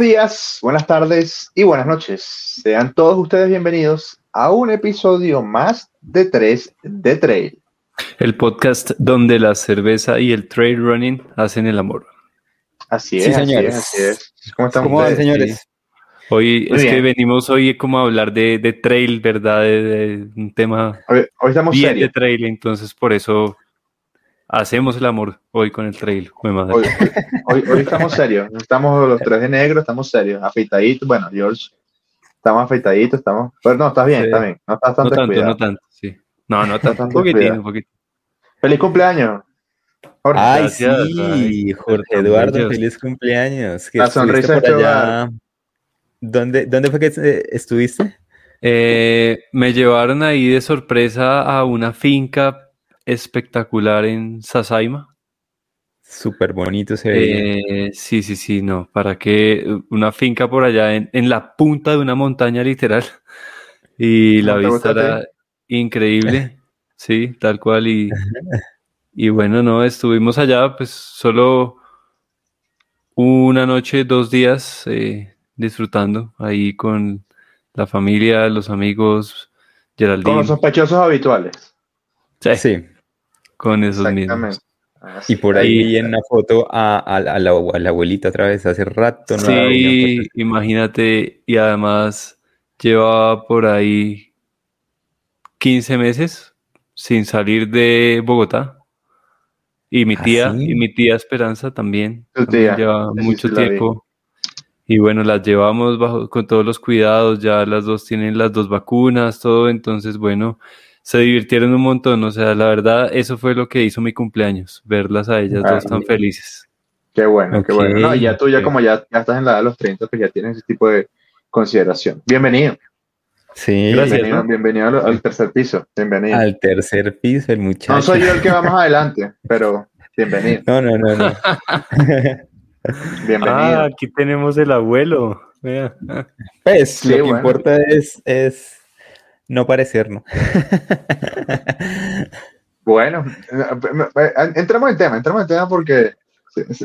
Buenos días, buenas tardes y buenas noches. Sean todos ustedes bienvenidos a un episodio más de 3 de Trail. El podcast donde la cerveza y el trail running hacen el amor. Así es, Sí, así señores. es, así es. ¿Cómo están ¿Cómo van, señores? Hoy Muy es que venimos hoy como a hablar de, de trail, ¿verdad? De, de un tema Hoy, hoy estamos bien de trail, entonces por eso hacemos el amor hoy con el trail. Madre. Hoy, hoy- hoy estamos serios. Estamos los tres de negro, estamos serios. Afeitaditos. Bueno, George, estamos afeitaditos, estamos. Pero no, estás bien, Sí. está bien. No estás tan no tanto, descuidado. no tanto, sí. No, no tanto, un poquitín, descuidado. un poquito. ¡Feliz cumpleaños! Jorge. Ay, Gracias, sí, ay, Jorge Eduardo, feliz cumpleaños. La sonrisa por allá. ¿Dónde, ¿Dónde fue que eh, estuviste? Eh, me llevaron ahí de sorpresa a una finca espectacular en Sasaima. Súper bonito se veía. Eh, sí, sí, sí, no, para que una finca por allá en, en la punta de una montaña literal. Y la ¿Cómo te vista era increíble, sí, tal cual. Y, y bueno, no, estuvimos allá pues solo una noche, dos días eh, disfrutando ahí con la familia, los amigos, Con Geraldine, los sospechosos habituales. sí, Sí, con esos mismos. Así y por Ahí- en una foto a, a- a la, a la abuelita otra vez. Hace rato no Sí, por- imagínate, y además llevaba por ahí 15 meses sin salir de Bogotá. Y mi ¿Ah, tía, sí? y mi tía Esperanza también, Tu también tía, lleva mucho sí la vi. tiempo. Y bueno, las llevamos bajo, con todos los cuidados, ya las dos tienen las dos vacunas, todo, entonces bueno, se divirtieron un montón, o sea, la verdad, eso fue lo que hizo mi cumpleaños, verlas a ellas Ah, dos tan bien. felices. Qué bueno, qué bueno. No, y ya tú, ya como ya, ya estás en la edad de los 30, pues ya tienes ese tipo de consideración. Bienvenido. Sí, Gracias. bienvenido, ¿no? bienvenido al, al tercer piso. Bienvenido. al tercer piso, el muchacho. no soy yo el que va más adelante, pero bienvenido. No, no, no, no. Bienvenido. Ah, aquí tenemos el abuelo. Vea. Pues Sí, lo que bueno. importa es, es no parecer, ¿no? Bueno, entremos en tema, entremos en tema porque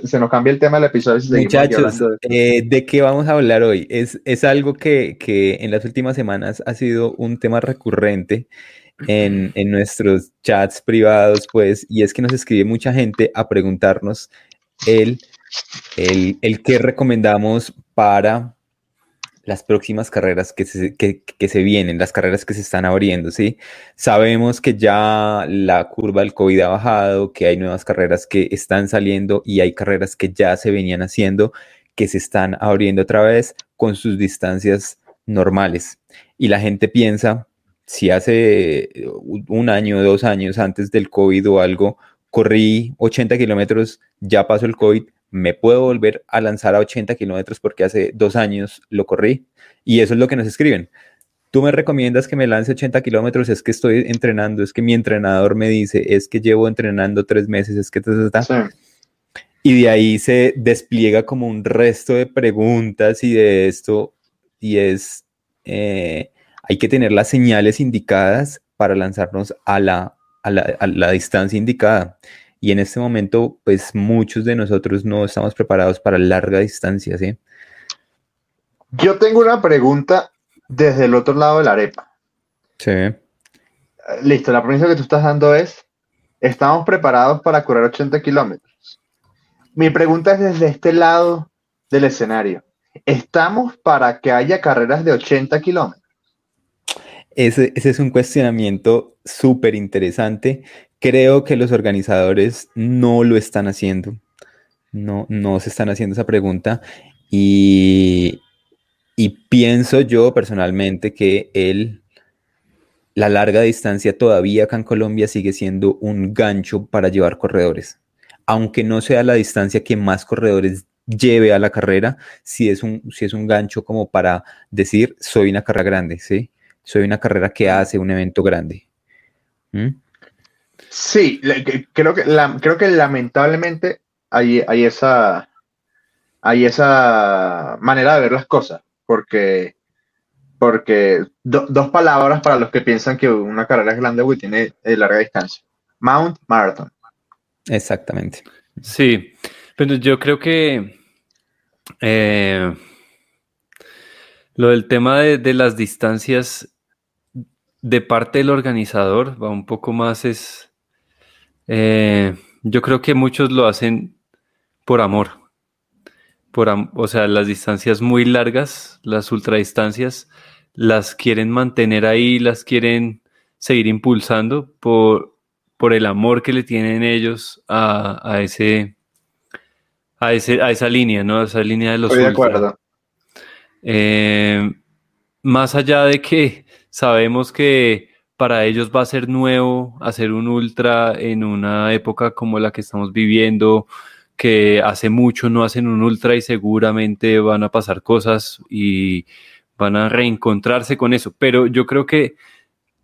se, nos cambia el tema del episodio. si Muchachos, de- eh, ¿de qué vamos a hablar hoy? Es, es algo que, que en las últimas semanas ha sido un tema recurrente en, en nuestros chats privados, pues, y es que nos escribe mucha gente a preguntarnos el, el, el qué recomendamos para las próximas carreras que se, que, que se vienen, las carreras que se están abriendo, ¿sí? Sabemos que ya la curva del COVID ha bajado, que hay nuevas carreras que están saliendo y hay carreras que ya se venían haciendo, que se están abriendo otra vez con sus distancias normales. Y la gente piensa, si hace un año, dos años antes del COVID o algo, corrí 80 kilómetros, ya pasó el COVID, me puedo volver a lanzar a 80 kilómetros porque hace dos años lo corrí. Y eso es lo que nos escriben. Tú me recomiendas que me lance 80 kilómetros, es que estoy entrenando, es que mi entrenador me dice, es que llevo entrenando tres meses, es que... ta". Sí. Y de ahí se despliega como un resto de preguntas y de esto, y es, eh, hay que tener las señales indicadas para lanzarnos a la, a la, a la distancia indicada. Y en este momento, pues muchos de nosotros no estamos preparados para larga distancia, ¿sí? Yo tengo una pregunta desde el otro lado de la arepa. Sí. Listo, la premisa que tú estás dando es, estamos preparados para correr 80 kilómetros. Mi pregunta es desde este lado del escenario. ¿Estamos para que haya carreras de 80 kilómetros? Ese, ese es un cuestionamiento súper interesante. Creo que los organizadores no lo están haciendo. No, no se están haciendo esa pregunta. Y, y pienso yo personalmente que el, la larga distancia todavía acá en Colombia sigue siendo un gancho para llevar corredores. Aunque no sea la distancia que más corredores lleve a la carrera, si es un, si es un gancho como para decir, soy una carrera grande, ¿sí? Soy una carrera que hace un evento grande. ¿Mm? Sí, le- que- creo que, la- creo que lamentablemente hay, hay, esa, hay esa manera de ver las cosas, porque, porque do- dos palabras para los que piensan que una carrera es grande y tiene eh, larga distancia. Mount Marathon. Exactamente. Sí, pero yo creo que Eh, lo del tema de, las distancias de parte del organizador va un poco más es... Eh, yo creo que muchos lo hacen por amor. Por, o sea, las distancias muy largas, las ultradistancias, las quieren mantener ahí, las quieren seguir impulsando por, por el amor que le tienen ellos a, ese, a, ese, a esa línea, ¿no? A esa línea de los Estoy de acuerdo. Eh, más allá de que sabemos que para ellos va a ser nuevo hacer un ultra en una época como la que estamos viviendo, que hace mucho no hacen un ultra y seguramente van a pasar cosas y van a reencontrarse con eso. Pero yo creo que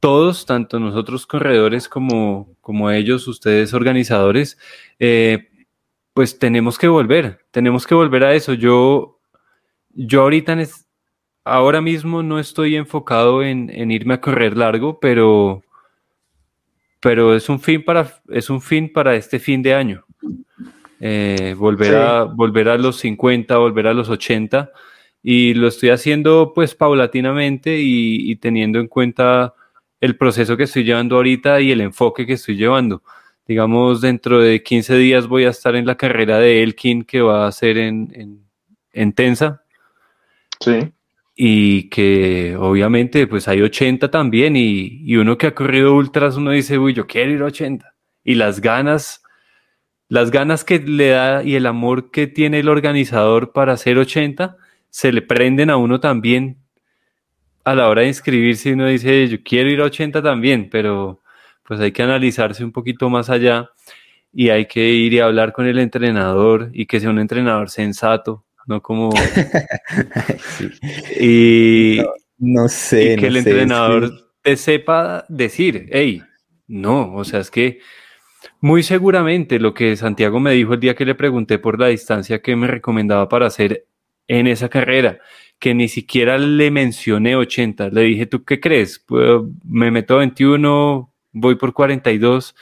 todos, tanto nosotros corredores como, como ellos, ustedes organizadores, eh, pues tenemos que volver, tenemos que volver a eso. Yo, yo ahorita, ahora mismo no estoy enfocado en, irme a correr largo, pero, pero es un fin para, es un fin para este fin de año. Eh, volver, a, volver a los 50, volver a los 80 y lo estoy haciendo pues paulatinamente y, teniendo en cuenta el proceso que estoy llevando ahorita y el enfoque que estoy llevando. Digamos, dentro de 15 días voy a estar en la carrera de Elkin que va a ser en, en, Tensa. Sí. Y que obviamente pues hay 80 también y, y, uno que ha corrido ultras, uno dice, uy, yo quiero ir a 80. Y las ganas, las ganas que le da y el amor que tiene el organizador para hacer 80, se le prenden a uno también a la hora de inscribirse y uno dice, yo quiero ir a 80 también, pero pues hay que analizarse un poquito más allá y hay que ir y hablar con el entrenador y que sea un entrenador sensato, no como... Y no, sé. que el entrenador te sepa decir, hey, no, o sea, es que muy seguramente lo que Santiago me dijo el día que le pregunté por la distancia que me recomendaba para hacer en esa carrera, que ni siquiera le mencioné 80. Le dije, ¿tú qué crees? Pues, me meto 21, voy por 42.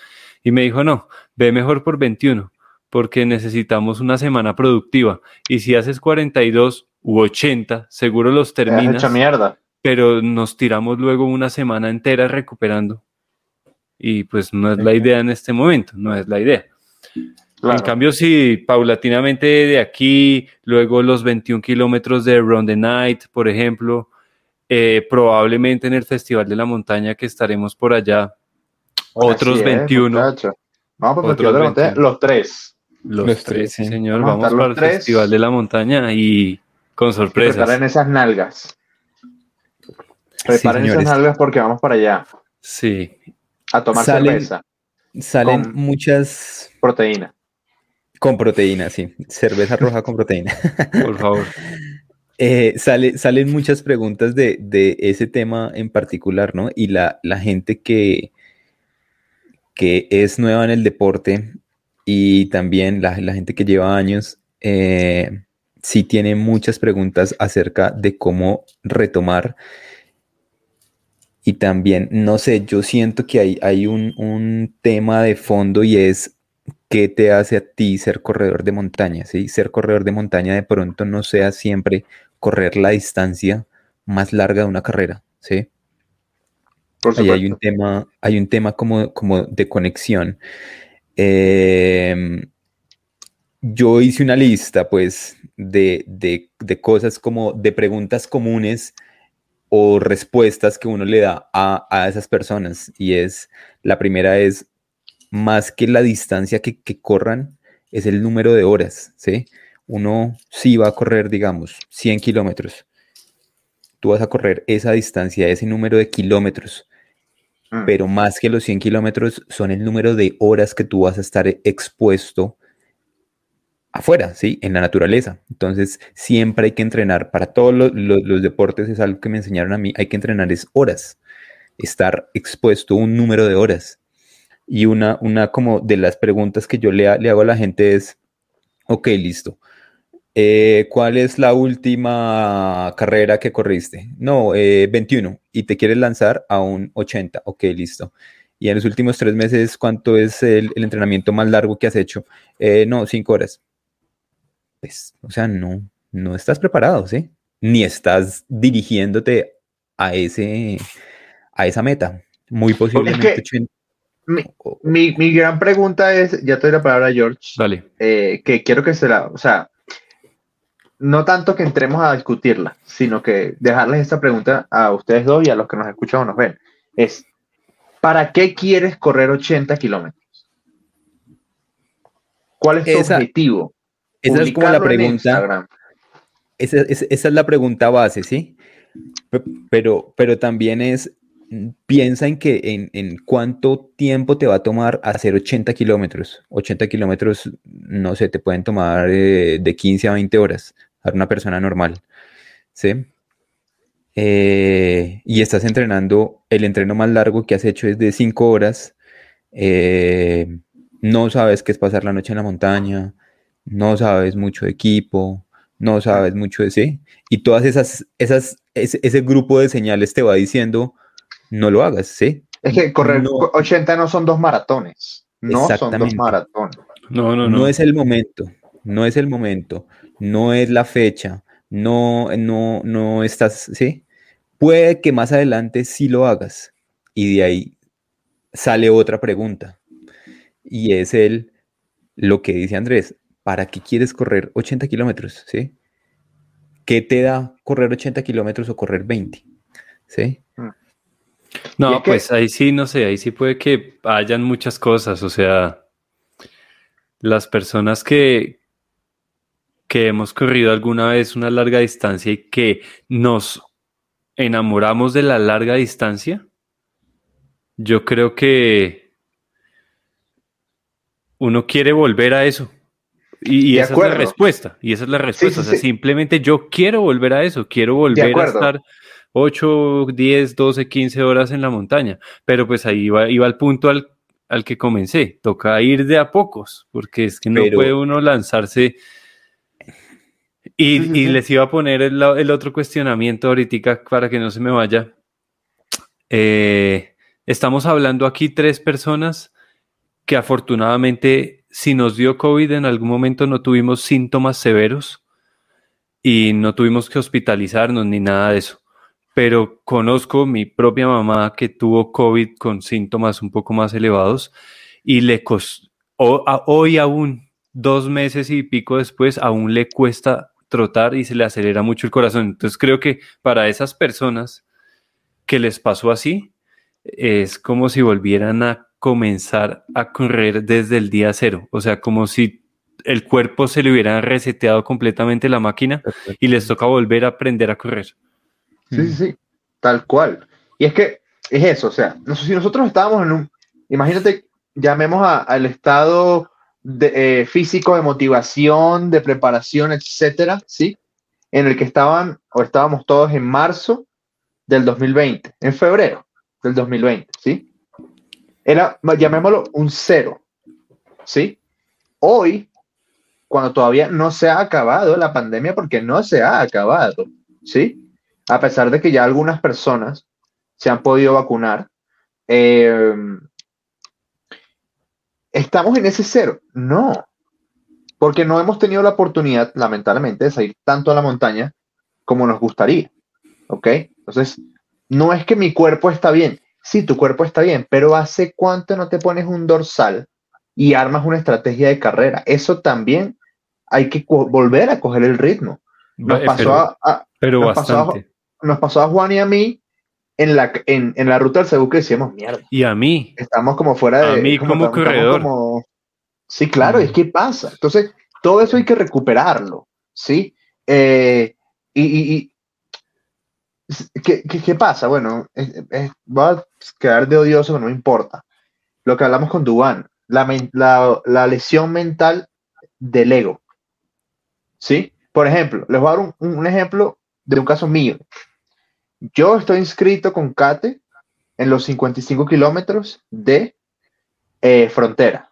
Y me dijo, no, ve mejor por 21, porque necesitamos una semana productiva. Y si haces 42 u 80, seguro los terminas. Mucha mierda. Pero nos tiramos luego una semana entera recuperando. Y pues no es la idea en este momento, no es la idea. En cambio, si paulatinamente de aquí, luego los 21 kilómetros de Round the Night, por ejemplo, eh, probablemente en el Festival de la Montaña que estaremos por allá, otros 21. Vamos por el Montaña, los tres. Los, tres, señor. Vamos, para el Festival de la Montaña y con sorpresas. Preparen esas nalgas. Preparen esas nalgas porque vamos para allá. Sí. A tomar cerveza. Salen muchas proteínas. Con proteína, sí. Cerveza roja con proteína. Por favor. Eh, sale, salen muchas preguntas de, ese tema en particular, ¿no? Y la, gente que, que es nueva en el deporte y también la, gente que lleva años, eh, sí tiene muchas preguntas acerca de cómo retomar. Y también, no sé, yo siento que hay, hay un, un tema de fondo y es qué te hace a ti ser corredor de montaña, ¿sí? Ser corredor de montaña de pronto no sea siempre correr la distancia más larga de una carrera, ¿sí? Ahí hay un tema, hay un tema como, como de conexión. Em, yo hice una lista, pues, de, cosas como de preguntas comunes o respuestas que uno le da a, a esas personas. Y es, la primera es, más que la distancia que, corran, es el número de horas, ¿sí? Uno sí va a correr, digamos, 100 kilómetros. Tú vas a correr esa distancia, ese número de kilómetros, mm. pero más que los 100 kilómetros son el número de horas que tú vas a estar expuesto afuera, ¿sí? En la naturaleza. Entonces, siempre hay que entrenar. Para todos los, deportes es algo que me enseñaron a mí, hay que entrenar es horas. Estar expuesto un número de horas. Y una, una como de las preguntas que yo le, le hago a la gente es, ok, listo. Eh, ¿Cuál es la última carrera que corriste? No, 21. Eh, y te quieres lanzar a un 80. Ok, listo. Y en los últimos tres meses, ¿cuánto es el, entrenamiento más largo que has hecho? Eh, no, cinco horas. Pues, o sea, no, no estás preparado, ¿sí? Ni estás dirigiéndote a, ese, a esa meta. Muy posiblemente. mi, mi, gran pregunta es, ya te doy la palabra a George, Dale. Eh, que quiero que se la, o sea, no tanto que entremos a discutirla, sino que dejarles esta pregunta a ustedes dos y a los que nos escuchan o nos ven. Es, ¿para qué quieres correr 80 kilómetros? ¿Cuál es tu objetivo? Esa es como la pregunta. Esa, es la pregunta base, ¿sí? Pero, pero también es, piensa en que en, cuánto tiempo te va a tomar hacer 80 kilómetros. 80 kilómetros, no sé, te pueden tomar eh, de 15 a 20 horas una persona normal, ¿sí? Eh, y estás entrenando, el entreno más largo que has hecho es de 5 horas, eh, no sabes qué es pasar la noche en la montaña, no sabes mucho de equipo, no sabes mucho de sí, y todas esas, esas, ese, grupo de señales te va diciendo, no lo hagas, ¿sí? Es que correr 80 no son dos maratones, no son dos maratones. No, no, no. No es el momento, no es el momento, no es la fecha, no, no, no estás, ¿sí? Puede que más adelante sí lo hagas, y de ahí sale otra pregunta, y es el, lo que dice Andrés, ¿para qué quieres correr 80 kilómetros? ¿Sí? ¿Qué te da correr 80 kilómetros o correr 20? ¿Sí? No, pues ahí sí, no sé, ahí sí puede que hayan muchas cosas, o sea, las personas que, que hemos corrido alguna vez una larga distancia y que nos enamoramos de la larga distancia, yo creo que uno quiere volver a eso. Y, esa es la respuesta. Y esa es la respuesta. o sea, simplemente yo quiero volver a eso. Quiero volver a estar 8, 10, 12, 15 horas en la montaña. Pero pues ahí iba, iba al punto al, al, que comencé. Toca ir de a pocos, porque es que no puede uno lanzarse. Y, y, les iba a poner el, el, otro cuestionamiento ahorita para que no se me vaya. Eh, estamos hablando aquí tres personas que afortunadamente si nos dio COVID en algún momento no tuvimos síntomas severos y no tuvimos que hospitalizarnos ni nada de eso. Pero conozco mi propia mamá que tuvo COVID con síntomas un poco más elevados y le costó, hoy aún, dos meses y pico después, aún le cuesta trotar y se le acelera mucho el corazón. Entonces creo que para esas personas que les pasó así, es como si volvieran a comenzar a correr desde el día cero. O sea, como si el cuerpo se le hubiera reseteado completamente la máquina y les toca volver a aprender a correr. Sí, sí, sí, tal cual. Y es que es eso, o sea, si nosotros estábamos en un, imagínate, llamemos al estado de, eh, físico de motivación, de preparación, etcétera, ¿sí? En el que estaban o estábamos todos en marzo del 2020, en febrero del 2020, ¿sí? Era, llamémoslo, un cero. ¿Sí? Hoy, cuando todavía no se ha acabado la pandemia, porque no se ha acabado, ¿sí? A pesar de que ya algunas personas se han podido vacunar, em, ¿estamos en ese cero? No, porque no hemos tenido la oportunidad, lamentablemente, de salir tanto a la montaña como nos gustaría, ¿ok? Entonces, no es que mi cuerpo está bien, sí, tu cuerpo está bien, pero ¿hace cuánto no te pones un dorsal y armas una estrategia de carrera? Eso también hay que volver a coger el ritmo. Nos pasó, a, nos pasó a, Juan y a mí en la, en, la ruta del Cebu que decíamos, mierda. Y a mí. Estamos como fuera de... A mí como, corredor. sí, claro, es que pasa. Entonces, todo eso hay que recuperarlo, ¿sí? Eh, y, ¿Qué, pasa? Bueno, va a quedar de odioso, pero no me importa. Lo que hablamos con Duan, la, lesión mental del ego. ¿Sí? Por ejemplo, les voy a dar un, ejemplo de un caso mío. Yo estoy inscrito con Kate en los 55 kilómetros de eh, frontera.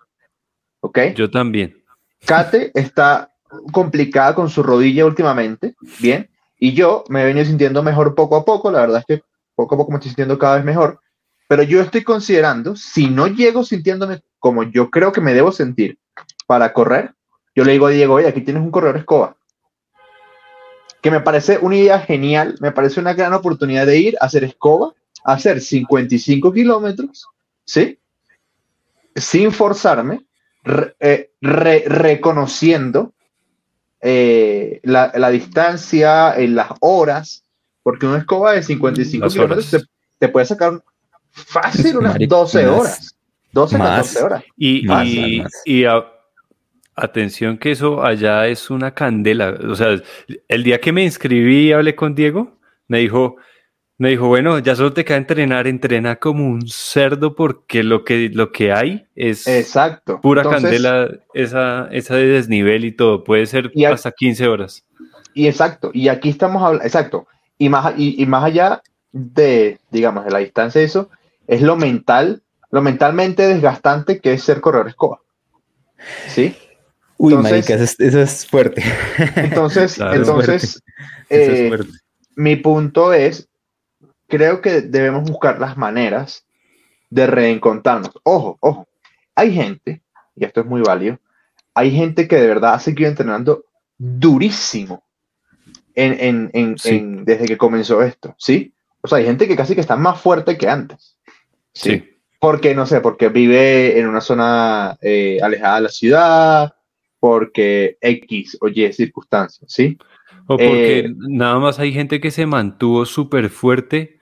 ¿Ok? Yo también. Kate está complicada con su rodilla últimamente. Bien. Y yo me he venido sintiendo mejor poco a poco, la verdad es que poco a poco me estoy sintiendo cada vez mejor, pero yo estoy considerando, si no llego sintiéndome como yo creo que me debo sentir para correr, yo le digo a Diego, oye, aquí tienes un corredor escoba. Que me parece una idea genial, me parece una gran oportunidad de ir a hacer escoba, a hacer 55 kilómetros, ¿sí? Sin forzarme, eh, reconociendo eh, la, distancia, en las horas, porque una escoba de 55 kilómetros te, puede sacar fácil unas 12 horas. 12 14 horas. Y, y, atención que eso allá es una candela. O sea, el día que me inscribí y hablé con Diego, me dijo, me dijo, bueno, ya solo te queda entrenar, entrena como un cerdo porque lo que, lo que hay es exacto. pura candela, esa, esa de desnivel y todo, puede ser hasta 15 horas. Y exacto, y aquí estamos hablando, exacto, y más, y, más allá de, digamos, de la distancia de eso, es lo mental, lo mentalmente desgastante que es ser corredor escoba. ¿Sí? Uy, entonces, eso, es fuerte. Entonces, entonces eh, mi punto es creo que debemos buscar las maneras de reencontrarnos. Ojo, ojo, hay gente, y esto es muy válido, hay gente que de verdad ha seguido entrenando durísimo en, desde que comenzó esto, ¿sí? O sea, hay gente que casi que está más fuerte que antes. Sí. Porque, no sé, porque vive en una zona eh, alejada de la ciudad, porque X o Y circunstancias, ¿sí? O porque eh, nada más hay gente que se mantuvo súper fuerte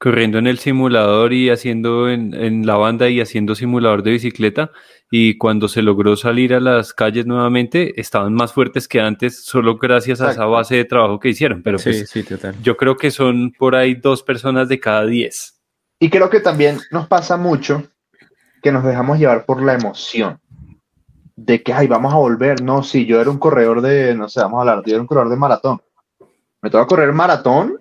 corriendo en el simulador y haciendo en, la banda y haciendo simulador de bicicleta y cuando se logró salir a las calles nuevamente estaban más fuertes que antes solo gracias a esa base de trabajo que hicieron. Pero pues yo creo que son por ahí dos personas de cada diez. Y creo que también nos pasa mucho que nos dejamos llevar por la emoción de que ay vamos a volver no si yo era un corredor de no sé vamos a hablar yo era un corredor de maratón me toca correr maratón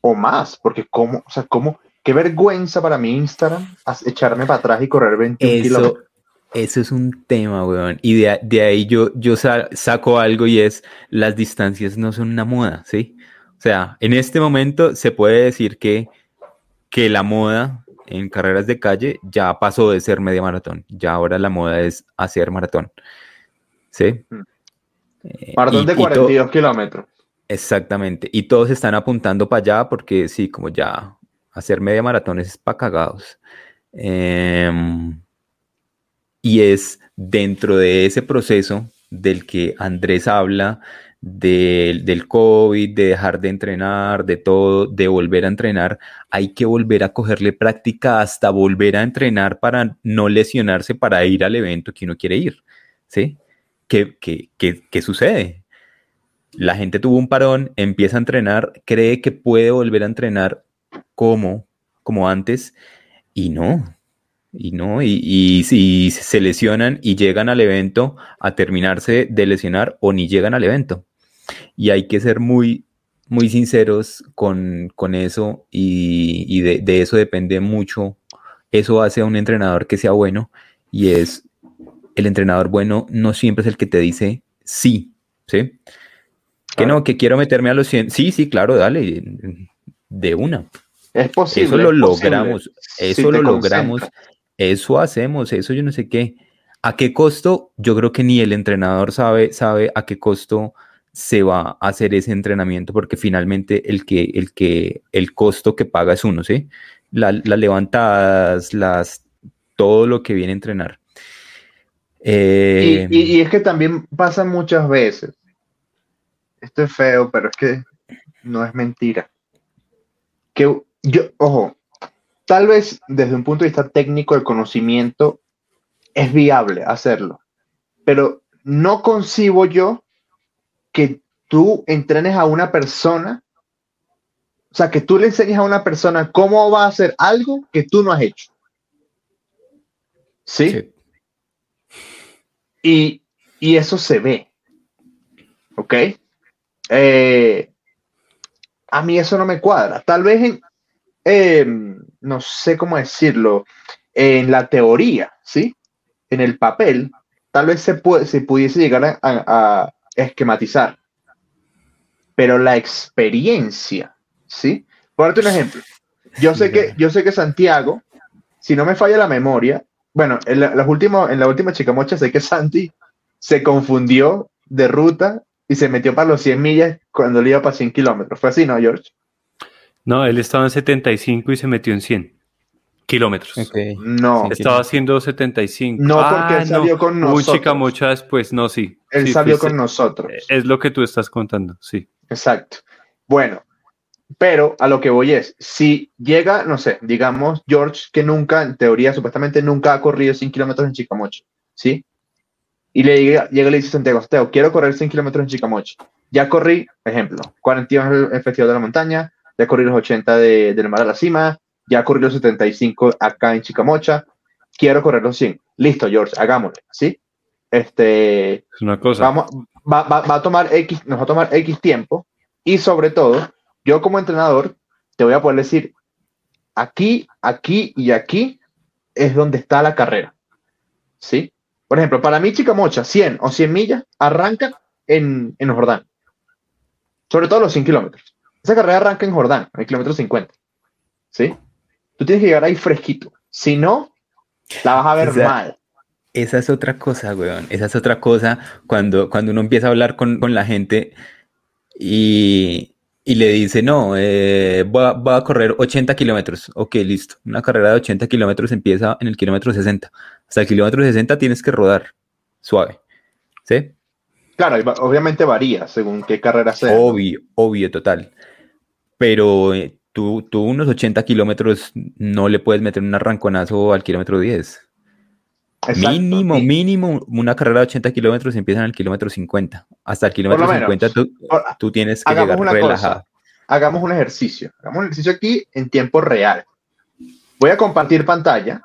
o más, porque como, o sea, como, qué vergüenza para mi Instagram echarme para atrás y correr 21 eso, kilómetros. Eso es un tema, weón. Y de, ahí yo, yo saco algo y es, las distancias no son una moda, ¿sí? O sea, en este momento se puede decir que, que la moda en carreras de calle ya pasó de ser media maratón. Ya ahora la moda es hacer maratón. ¿Sí? Mm. Eh, maratón de 42 kilómetros. Exactamente. Y todos están apuntando para allá porque sí, como ya hacer media maratón es para cagados. Em, y es dentro de ese proceso del que Andrés habla, del, del COVID, de dejar de entrenar, de todo, de volver a entrenar, hay que volver a cogerle práctica hasta volver a entrenar para no lesionarse para ir al evento que uno quiere ir. ¿Sí? ¿Qué, qué, qué, qué sucede? la gente tuvo un parón, empieza a entrenar, cree que puede volver a entrenar como, como antes, y no, y no, y, si se lesionan y llegan al evento a terminarse de lesionar o ni llegan al evento. Y hay que ser muy, muy sinceros con, eso y, de, de, eso depende mucho. Eso hace a un entrenador que sea bueno y es el entrenador bueno no siempre es el que te dice sí, ¿sí? Que no, que quiero meterme a los 100. Sí, sí, claro, dale, de una. Es posible. Eso lo logramos, eso lo logramos, eso hacemos, eso yo no sé qué. ¿A qué costo? Yo creo que ni el entrenador sabe, sabe a qué costo se va a hacer ese entrenamiento, porque finalmente el que, el que, el costo que paga es uno, ¿sí? las levantadas, las, todo lo que viene a entrenar. Eh, y, es que también pasa muchas veces esto es feo, pero es que no es mentira. Que yo, ojo, tal vez desde un punto de vista técnico el conocimiento es viable hacerlo, pero no concibo yo que tú entrenes a una persona, o sea, que tú le enseñes a una persona cómo va a hacer algo que tú no has hecho. ¿Sí? Y, y eso se ve. ¿Ok? Eh, a mí eso no me cuadra. Tal vez en, em, no sé cómo decirlo, en la teoría, ¿sí? En el papel, tal vez se, puede, se pudiese llegar a, esquematizar. Pero la experiencia, ¿sí? Por un ejemplo. Yo sé que, yo sé que Santiago, si no me falla la memoria, bueno, en la, los últimos, en la última chicamocha sé que Santi se confundió de ruta y se metió para los 100 millas cuando le iba para 100 kilómetros. Fue así, ¿no, George? No, él estaba en 75 y se metió en 100 kilómetros. No. Estaba haciendo 75. No, porque él ah, salió con nosotros. Un chica mucha después, no, sí. Él salió con nosotros. Es lo que tú estás contando, sí. Exacto. Bueno, pero a lo que voy es, si llega, no sé, digamos, George, que nunca, en teoría, supuestamente nunca ha corrido 100 kilómetros en Chicamocha, ¿sí? Y le llega, llega y le dice Santiago, Santiago, quiero correr 100 kilómetros en Chicamocha. Ya corrí, ejemplo, 42 el Festival de la Montaña, ya corrí los 80 de, del Mar a la Cima, ya corrí los 75 acá en Chicamocha, quiero correr los 100. Listo, George, hagámoslo, ¿sí? Este, es una cosa. Vamos, va, va, va, a tomar X, nos va a tomar X tiempo y sobre todo, yo como entrenador te voy a poder decir, aquí, aquí y aquí es donde está la carrera. ¿Sí? Por ejemplo, para mí Chicamocha, 100 o 100 millas, arranca en, en Jordán. Sobre todo los 100 kilómetros. Esa carrera arranca en Jordán, en el kilómetro 50. ¿Sí? Tú tienes que llegar ahí fresquito. Si no, la vas a ver mal. Esa es otra cosa, weón. Esa es otra cosa cuando, cuando uno empieza a hablar con, con la gente y, y le dice, no, eh, va, a correr 80 kilómetros. Ok, listo. Una carrera de 80 kilómetros empieza en el kilómetro 60. Hasta el kilómetro 60 tienes que rodar suave. ¿Sí? Claro, obviamente varía según qué carrera sea. Obvio, obvio, total. Pero eh, tú, tú unos 80 kilómetros no le puedes meter un arranconazo al kilómetro 10 mínimo, mínimo, una carrera de 80 kilómetros empieza en el kilómetro 50. Hasta el kilómetro 50 tú, tienes que llegar relajado. hagamos un ejercicio. Hagamos un ejercicio aquí en tiempo real. Voy a compartir pantalla.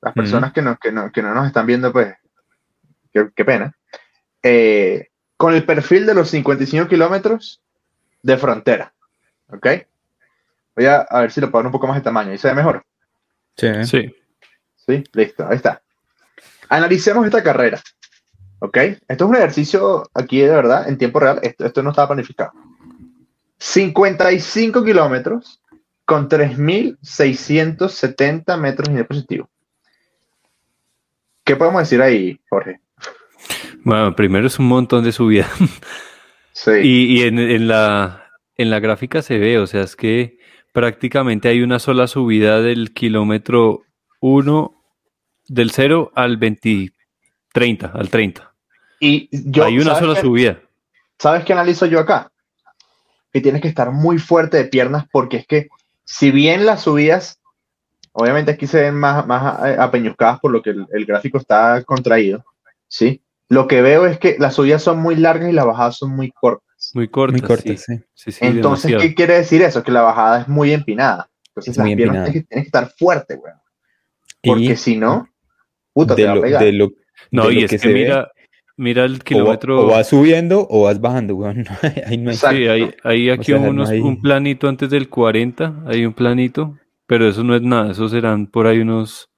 Las personas que, no, que, no, que, no, nos están viendo, pues, qué, pena. Eh, con el perfil de los 55 kilómetros de frontera. ¿Ok? Voy a, a ver si lo puedo dar un poco más de tamaño. ¿Y se ve mejor? Sí. Sí. Sí, listo. Ahí está. Analicemos esta carrera. ¿Ok? Esto es un ejercicio aquí de verdad, en tiempo real. Esto, esto no estaba planificado. 55 kilómetros con 3.670 metros el positivo. ¿Qué podemos decir ahí, Jorge? Bueno, primero es un montón de subida. Sí. Y, en, la, en la gráfica se ve, o sea, es que prácticamente hay una sola subida del kilómetro 1 del 0 al 20, 30, al 30. Y yo, Hay una sola subida. ¿Sabes qué analizo yo acá? Que tienes que estar muy fuerte de piernas porque es que si bien las subidas, obviamente aquí se ven más, más eh, apeñuscadas por lo que el, gráfico está contraído, ¿sí? Lo que veo es que las subidas son muy largas y las bajadas son muy cortas. Muy cortas, sí. Entonces, ¿qué quiere decir eso? Que la bajada es muy empinada. Entonces, las piernas tienes que, estar fuerte, güey. Porque si no, de, lo, no, y es que, mira, mira el kilómetro. O, vas subiendo o vas bajando, weón. ahí no hay sí, hay, aquí unos, un planito antes del 40, hay un planito, pero eso no es nada, eso serán por ahí unos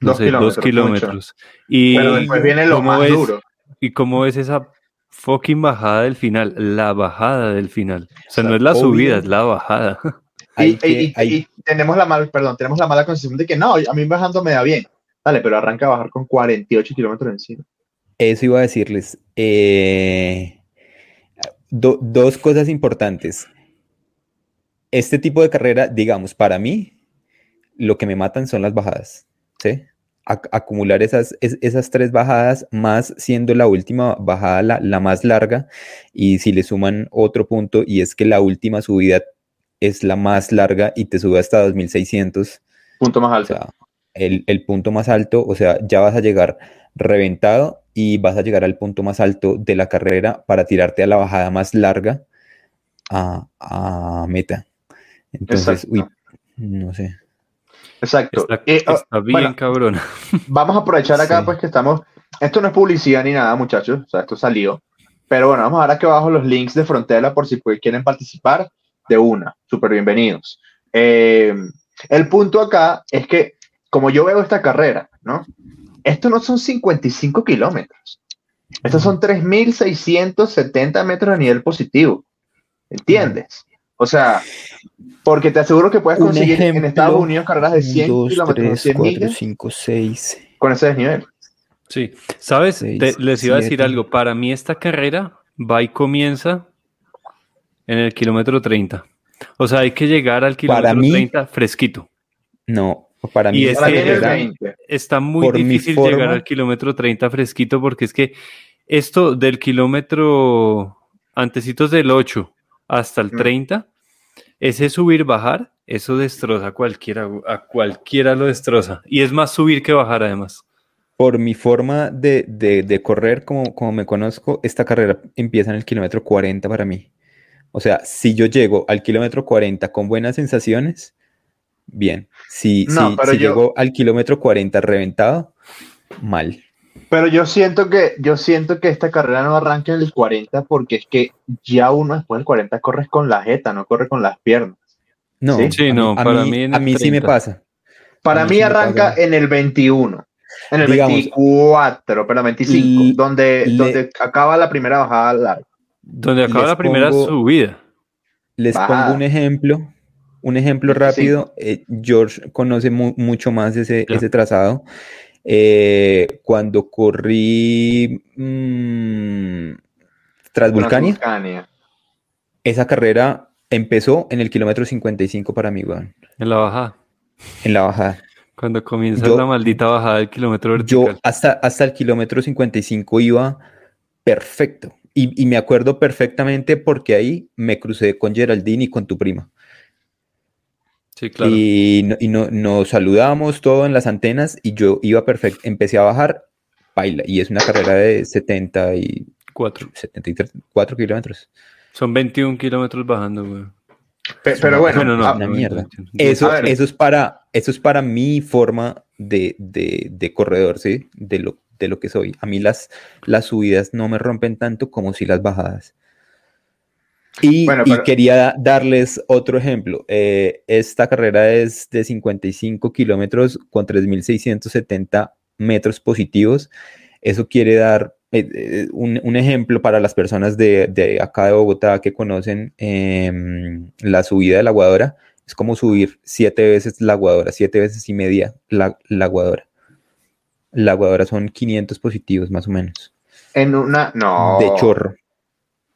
dos, kilómetros, Y pero después viene lo más duro. ¿Y cómo ves esa fucking bajada del final? La bajada del final. O sea, no es la subida, es la bajada. Y, tenemos la mala, perdón, tenemos la mala concepción de que no, a mí bajando me da bien. Dale, pero arranca a bajar con 48 kilómetros encima. Eso iba a decirles. Eh, dos cosas importantes. Este tipo de carrera, digamos, para mí, lo que me matan son las bajadas. ¿sí? Acumular esas, esas tres bajadas, más siendo la última bajada la, la, más larga, y si le suman otro punto, y es que la última subida es la más larga y te sube hasta 2600. Punto más alto el, punto más alto, o sea, ya vas a llegar reventado y vas a llegar al punto más alto de la carrera para tirarte a la bajada más larga a, meta. Entonces, uy, no sé. Exacto. Está, ah, bien, cabrón. Vamos a aprovechar acá, pues que estamos. Esto no es publicidad ni nada, muchachos. O sea, esto salió. Pero bueno, vamos a ver aquí abajo los links de Frontera por si quieren participar de una. Súper bienvenidos. Eh, el punto acá es que como yo veo esta carrera, ¿no? Esto no son 55 kilómetros. Estos son 3.670 metros a nivel positivo. ¿Entiendes? O sea, porque te aseguro que puedes conseguir en Estados Unidos carreras de 100 kilómetros, 100 millas, 5, 6. con ese desnivel. Sí, sabes, les iba a decir algo. Para mí esta carrera va y comienza en el kilómetro 30. O sea, hay que llegar al kilómetro 30 fresquito. No, para mí y es que está muy difícil llegar al kilómetro 30 fresquito porque es que esto del kilómetro antecitos del 8 hasta el 30, mm. Ese subir, bajar, eso destroza a cualquiera, a cualquiera lo destroza. Y es más subir que bajar además. Por mi forma de, de, correr, como, como me conozco, esta carrera empieza en el kilómetro 40 para mí. O sea, si yo llego al kilómetro 40 con buenas sensaciones, bien. Si, si, llego al kilómetro 40 reventado, mal. Pero yo siento que yo siento que esta carrera no arranca en el 40 porque es que ya uno después del 40 corres con la jeta, no corre con las piernas. No, ¿Sí? no, para mí, a mí sí me pasa. Para mí, arranca en el 21, en el 24, pero 25, donde, donde acaba la primera bajada larga. Donde acaba la primera subida. Les pongo un ejemplo, un ejemplo rápido. Eh, George conoce mucho más ese, ese trazado. Eh, cuando corrí mmm, Transvulcania, esa carrera empezó en el kilómetro 55 para mí, weón. En la bajada. En la bajada. Cuando comienza la maldita bajada del kilómetro vertical. Yo hasta, hasta el kilómetro 55 iba perfecto. Y, y, me acuerdo perfectamente porque ahí me crucé con Geraldine y con tu prima. Y, nos saludamos todo en las antenas y yo iba perfecto. Empecé a bajar, baila, y es una carrera de 74 74 kilómetros. Son 21 kilómetros bajando, güey. Pero, bueno, no, una mierda. Eso, eso, es para, eso es para mi forma de, de, corredor, ¿sí? De lo, de lo que soy. A mí las, las subidas no me rompen tanto como si las bajadas. Y, quería darles otro ejemplo. Eh, esta carrera es de 55 kilómetros con 3.670 metros positivos. Eso quiere dar eh, eh, un, ejemplo para las personas de, acá de Bogotá que conocen em, la subida de la aguadora. Es como subir siete veces la aguadora, siete veces y media la, la aguadora. La aguadora son 500 positivos más o menos. En una, no. De chorro.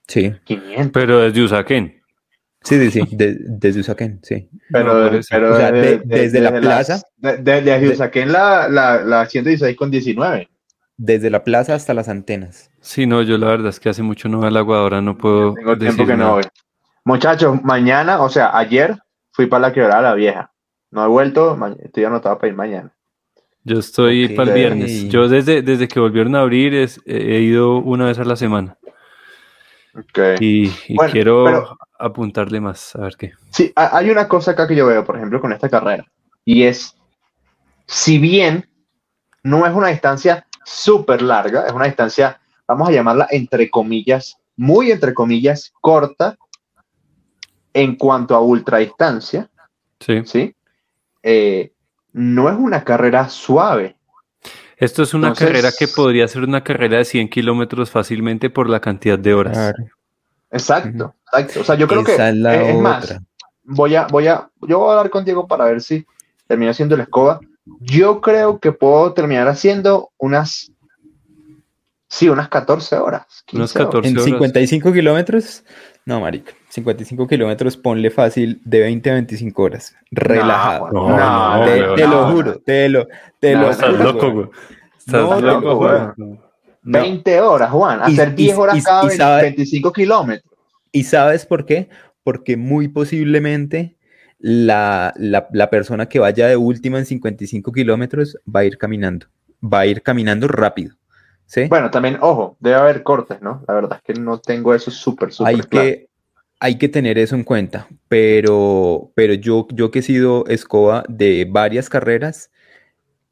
Sí. 500. Pero desde Usaquén. Sí, sí, sí, desde Usaquén, sí. Pero, desde la plaza. Desde Usaquén la, la, la 116 con 19. Desde la plaza hasta las antenas. Sí, no, yo la verdad es que hace mucho no veo la aguadora, no puedo. Tengo tiempo que no voy. Muchachos, mañana, o sea, ayer fui para la quebrada la vieja. No he vuelto, estoy anotado para ir mañana. Yo estoy para el viernes. Yo desde, desde que volvieron a abrir he ido una vez a la semana. Y, quiero apuntarle más, a ver qué. Sí, hay una cosa acá que yo veo, por ejemplo, con esta carrera, y es, si bien no es una distancia súper larga, es una distancia, vamos a llamarla entre comillas, muy entre comillas, corta en cuanto a ultradistancia. Sí. ¿sí? Eh, no es una carrera suave. Esto es una carrera que podría ser una carrera de 100 kilómetros fácilmente por la cantidad de horas. Exacto, exacto. O sea, yo creo que es, más. Voy a, voy a, yo voy a hablar con Diego para ver si termino haciendo la escoba. Yo creo que puedo terminar haciendo unas, sí, unas 14 horas. Unas 14 ¿En 55 kilómetros? No, marica. 55 kilómetros, ponle fácil de 20 a 25 horas. Relajado. No, no, te, lo juro, te lo, te lo Estás loco, güey. Estás loco, güey. 20 horas, Juan. Hacer 10 horas cada 25 kilómetros. ¿Y sabes por qué? Porque muy posiblemente la, la, persona que vaya de última en 55 kilómetros va a ir caminando. Va a ir caminando rápido. ¿sí? Bueno, también, ojo, debe haber cortes, ¿no? La verdad es que no tengo eso súper, súper hay Que, hay que tener eso en cuenta, pero, pero yo, yo que he sido escoba de varias carreras,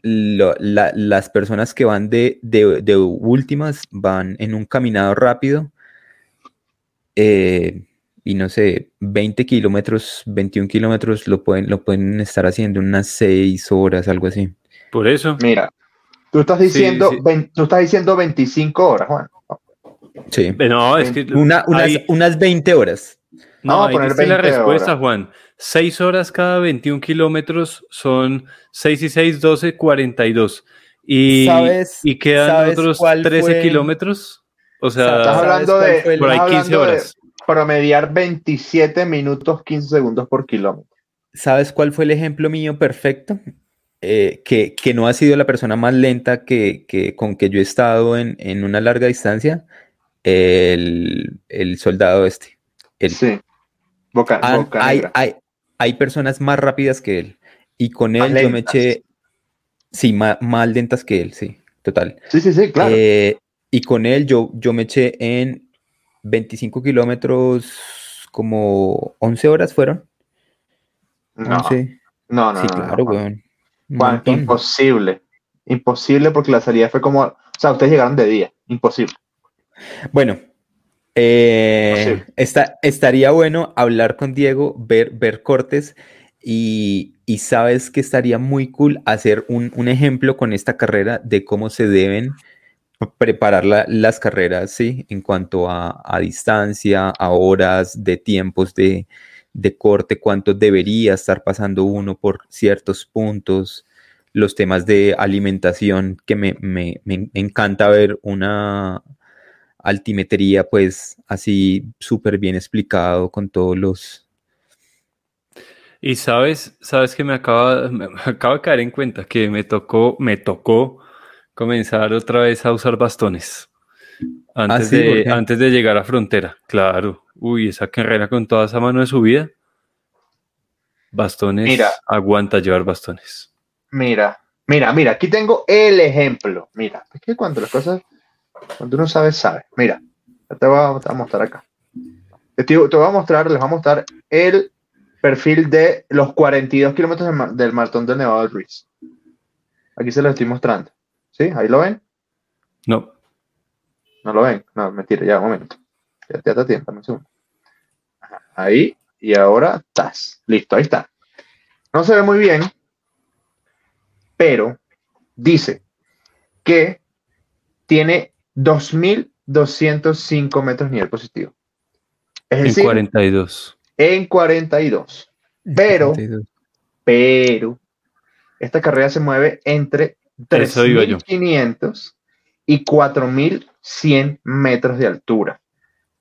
las personas que van de, últimas van en un caminado rápido eh, y no sé, 20 kilómetros, 21 kilómetros lo pueden, lo pueden estar haciendo unas 6 horas, algo así. Por eso. Mira, tú estás diciendo, tú estás diciendo 25 horas, Juan. Sí. No, es que unas, unas 20 horas. No, ahí dice la respuesta, Juan. 6 horas cada 21 kilómetros son 6 y 6, 12, 42. Y, ¿Sabes, y quedan otros 13 kilómetros. O sea, Estás hablando de, fue el- por ahí estás 15 hablando de horas. promediar 27 minutos 15 segundos por kilómetro. ¿Sabes cuál fue el ejemplo mío perfecto? Eh, que, que no ha sido la persona más lenta que, que- con que yo he estado en, en una larga distancia, el, el soldado este. El- Sí. Boca, Han- boca hay, hay, hay personas más rápidas que él. Y con Más él yo me eché, sí, ma- más, lentas que él, sí, total. Sí, sí, sí, claro. Eh, y con él yo, yo me eché en 25 kilómetros, como 11 horas fueron. no, 11. no, no, sí, no, no, claro, weón. Juan, imposible. Imposible porque la salida fue como. O sea, ustedes llegaron de día. Imposible. Bueno, eh, está- estaría bueno hablar con Diego, ver, ver cortes y, y sabes que estaría muy cool hacer un, un ejemplo con esta carrera de cómo se deben preparar la- las carreras, ¿sí? En cuanto a, a distancia, a horas, de tiempos de, de corte, cuánto debería estar pasando uno por ciertos puntos, los temas de alimentación, que me, me- me encanta ver una altimetría, pues así súper bien explicado con todos los... Y sabes, sabes que me acaba, me acabo de caer en cuenta que me tocó, me tocó comenzar otra vez a usar bastones. Antes, Ah, sí, ¿por de, antes de llegar a frontera, claro. Uy, esa carrera con toda esa mano de subida. Bastones, Mira. aguanta llevar bastones. Mira, mira, mira, aquí tengo el ejemplo. Mira, es que cuando las cosas, cuando uno sabe, sabe. Mira, te voy a, te voy a mostrar acá. Te, voy a mostrar, les voy a mostrar el perfil de los 42 kilómetros del, ma- del maratón del Nevado del Ruiz. Aquí se lo estoy mostrando. ¿Sí? ¿Ahí lo ven? No, ¿No lo ven? No, mentira, ya, un momento. Ya, ya te tiempo, un segundo. Ahí, y ahora estás. Listo, ahí está. No se ve muy bien, pero dice que tiene 2.205 metros nivel positivo. Es en decir, 42. en 42. Pero, pero, esta carrera se mueve entre Eso iba yo. 3.500 y 4.100 metros de altura.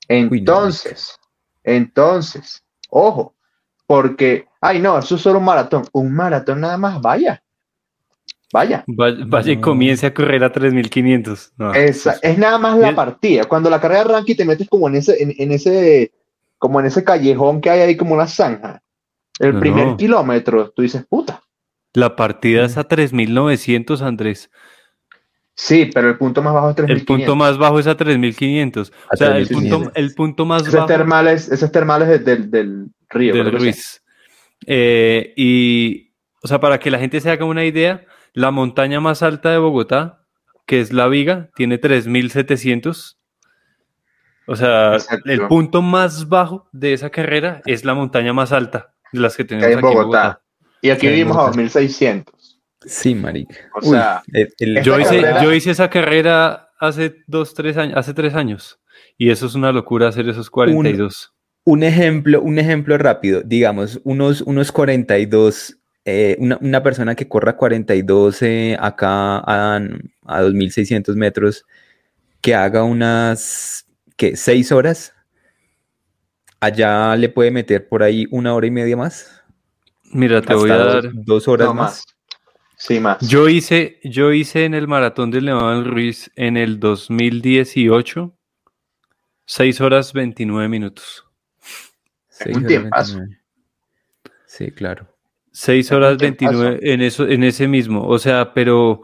Entonces, entonces, ojo, porque, ay no, eso es solo un maratón. Un maratón nada más, vaya. Vaya. Va- Vaya y comience a correr a 3500. No, Esa- eso es nada más la partida. Cuando la carrera arranca y te metes como en ese, en, en ese, como en ese callejón que hay ahí como una zanja. El No, primer no. kilómetro, tú dices, puta. La partida es a 3900, Andrés. Sí, pero el punto más bajo es 3.500. El punto más bajo es a 3500. A O sea, el 3500. punto, el punto más Ese es bajo termales, ese es termales de- del, del río. del. Ruiz. Eh, y, o sea, para que la gente se haga una idea, la montaña más alta de Bogotá, que es La Viga, tiene 3700. O sea, Exacto. el punto más bajo de esa carrera es la montaña más alta de las que Que hay tenemos en aquí en Bogotá. Bogotá. Y aquí vivimos a Bogotá. 2.600. Sí, marica. O Uy, sea, el- el- esta Yo hice, carrera- yo hice esa carrera hace dos, tres años, hace tres años. Y eso es una locura hacer esos 42. un ejemplo, un ejemplo rápido, digamos, unos, unos 42, eh, una, una persona que corra 42 eh, acá a, a 2600 metros, que haga unas, ¿qué? ¿Seis horas? Allá le puede meter por ahí una hora y media más. Mira, te voy a hasta dos, dar. dos horas no más. más. Sí, más. Yo hice, yo hice en el maratón del Nevado Ruiz en el 2018 6 horas 29 minutos. Seis un. 29. Sí, claro. 6 Es un horas tiempazo. 29 en eso, en ese mismo. O sea, pero.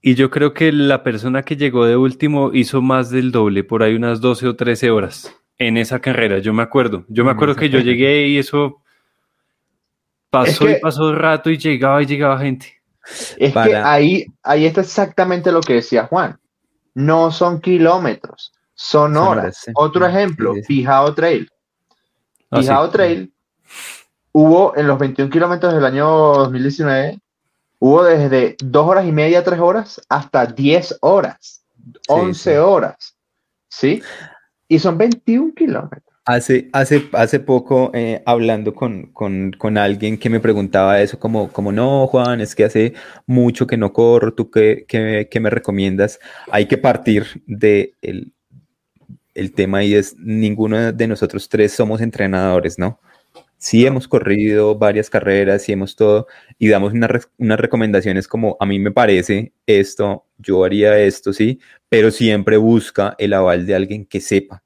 Y yo creo que la persona que llegó de último hizo más del doble, por ahí unas 12 o 13 horas en esa carrera. Yo me acuerdo. Yo me acuerdo que yo llegué y eso pasó que- y pasó el rato y llegaba y llegaba gente. Es que ahí, ahí está exactamente lo que decía Juan. No son kilómetros, son horas. Otro ejemplo, sí, sí. Pijao Trail. Ah, sí. Pijao Trail hubo en los 21 kilómetros del año 2019, hubo desde 2 horas y media, 3 horas, hasta 10 horas, 11 sí. horas. ¿Sí? Y son 21 kilómetros. Hace, hace, hace poco, eh, hablando con, con- con alguien que me preguntaba eso, como, como no, Juan, es que hace mucho que no corro, ¿tú qué, qué- qué me recomiendas? Hay que partir de el- el tema ahí es, ninguno de nosotros tres somos entrenadores, ¿no? Sí hemos corrido varias carreras, sí hemos todo, y damos unas recomendaciones como a mí me parece esto, yo haría esto, sí, pero siempre busca el aval de alguien que sepa,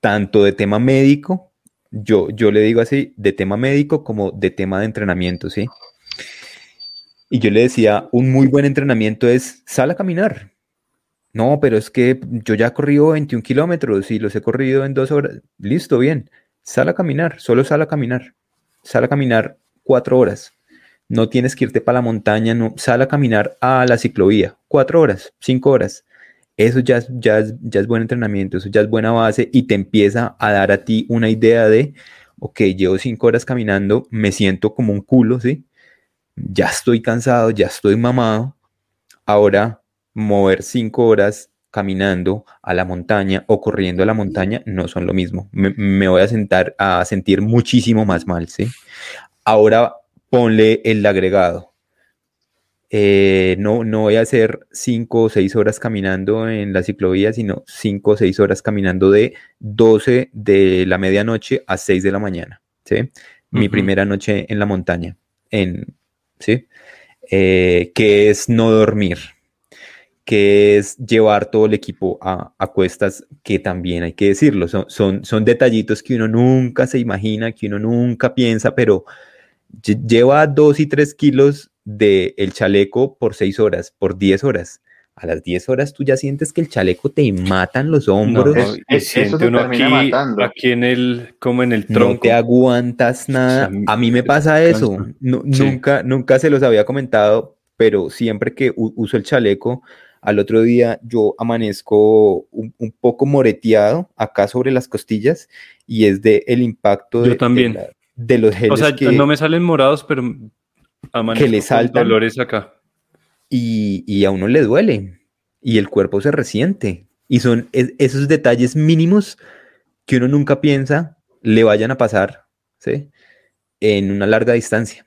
tanto de tema médico, yo, yo le digo así, de tema médico como de tema de entrenamiento, sí. Y yo le decía, un muy buen entrenamiento es sal a caminar, no, pero es que yo ya he corrido 21 kilómetros y los he corrido en dos horas. Listo, bien. Sal a caminar, solo sal a caminar. Sal a caminar cuatro horas. No tienes que irte para la montaña, no. Sal a caminar a la ciclovía. Cuatro horas, cinco horas. Eso ya, ya, ya es buen entrenamiento, eso ya es buena base y te empieza a dar a ti una idea de, ok, llevo cinco horas caminando, me siento como un culo, ¿sí? Ya estoy cansado, ya estoy mamado. Ahora mover cinco horas caminando a la montaña o corriendo a la montaña no son lo mismo. Me, voy a sentar a sentir muchísimo más mal, ¿sí? Ahora ponle el agregado. Eh, no, no voy a hacer cinco o seis horas caminando en la ciclovía, sino cinco o seis horas caminando de 12 de la medianoche a 6 de la mañana, ¿sí? Mi primera noche en la montaña, en, ¿sí? Eh, que es no dormir, que es llevar todo el equipo a, cuestas, que también hay que decirlo, son, son, son, detallitos que uno nunca se imagina, que uno nunca piensa, pero lleva dos y tres kilos del el chaleco por seis horas, por diez horas. A las diez horas tú ya sientes que el chaleco te matan los hombros. eso te uno aquí, aquí, en el, como en el tronco. No te aguantas nada. a mí me pasa eso. nunca, nunca se los había comentado, pero siempre que uso el chaleco, al otro día yo amanezco un, poco moreteado acá sobre las costillas y es de el impacto de, también. De, los geles. O sea, no me salen morados, pero amanezco que le saltan, dolores acá. Y, y, a uno le duele y el cuerpo se resiente. Y son esos detalles mínimos que uno nunca piensa le vayan a pasar ¿sí? en una larga distancia.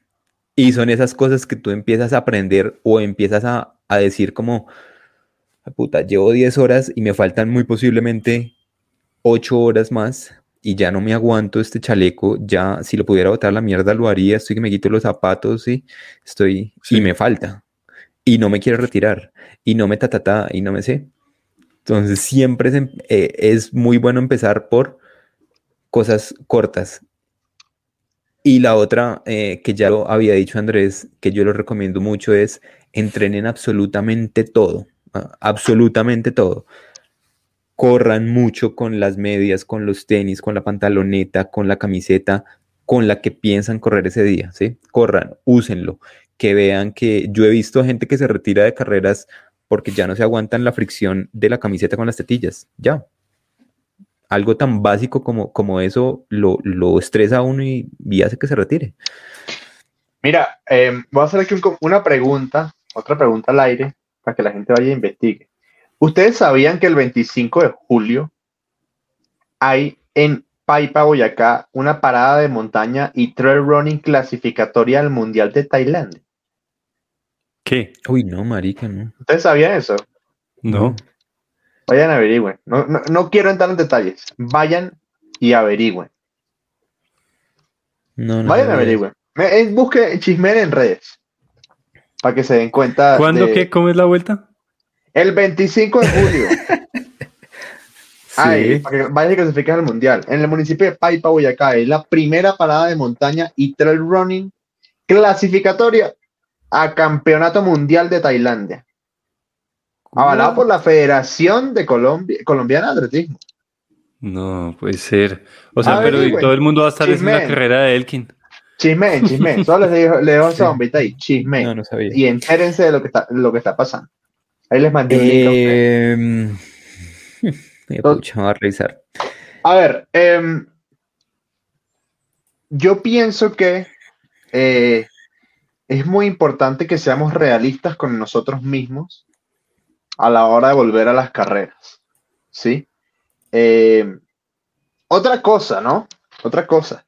Y son esas cosas que tú empiezas a aprender o empiezas a, a decir como, puta, llevo 10 horas y me faltan muy posiblemente 8 horas más y ya no me aguanto este chaleco, ya si lo pudiera botar la mierda lo haría, estoy que me quito los zapatos y estoy y me falta. Y no me quiero retirar y no me ta, y no me sé. Entonces siempre es, em, eh, es muy bueno empezar por cosas cortas. Y la otra eh, que ya lo había dicho Andrés, que yo lo recomiendo mucho, es entrenen absolutamente todo absolutamente todo. Corran mucho con las medias, con los tenis, con la pantaloneta, con la camiseta con la que piensan correr ese día, ¿sí? Corran, úsenlo, que vean que yo he visto gente que se retira de carreras porque ya no se aguantan la fricción de la camiseta con las tetillas, ya. Algo tan básico como, como eso lo, estresa a uno y, hace que se retire. Mira, eh, voy a hacer aquí una pregunta, otra pregunta al aire, para que la gente vaya e investigue. ¿Ustedes sabían que el 25 de julio hay en Paipa, Boyacá, una parada de montaña y trail running clasificatoria al Mundial de Tailandia? ¿Qué? Uy, no, marica, no. ¿Ustedes sabían eso? No. Vayan a averigüen. No, no, quiero entrar en detalles. Vayan y averigüen. No, no Vayan a averigüen. Busque chismen en redes para que se den cuenta. ¿Cuándo qué? ¿Cómo es la vuelta? El 25 de julio. sí. para que vaya a clasificar al mundial. En el municipio de Paipa, Boyacá, es la primera parada de montaña y trail running clasificatoria a Campeonato Mundial de Tailandia. Avalado por la Federación de Colombia, Colombiana de Atletismo. No, puede ser. O sea, pero todo el mundo va a estar en la carrera de Elkin. Chisme, chisme. Solo les dejo, les dejo esa bombita ahí. Chisme. No, no sabía. Y entérense de lo que está, lo que está pasando. Ahí les mandé un link a ustedes. a revisar. A ver, eh, yo pienso que eh, es muy importante que seamos realistas con nosotros mismos a la hora de volver a las carreras. ¿Sí? Eh, otra cosa, ¿no? Otra cosa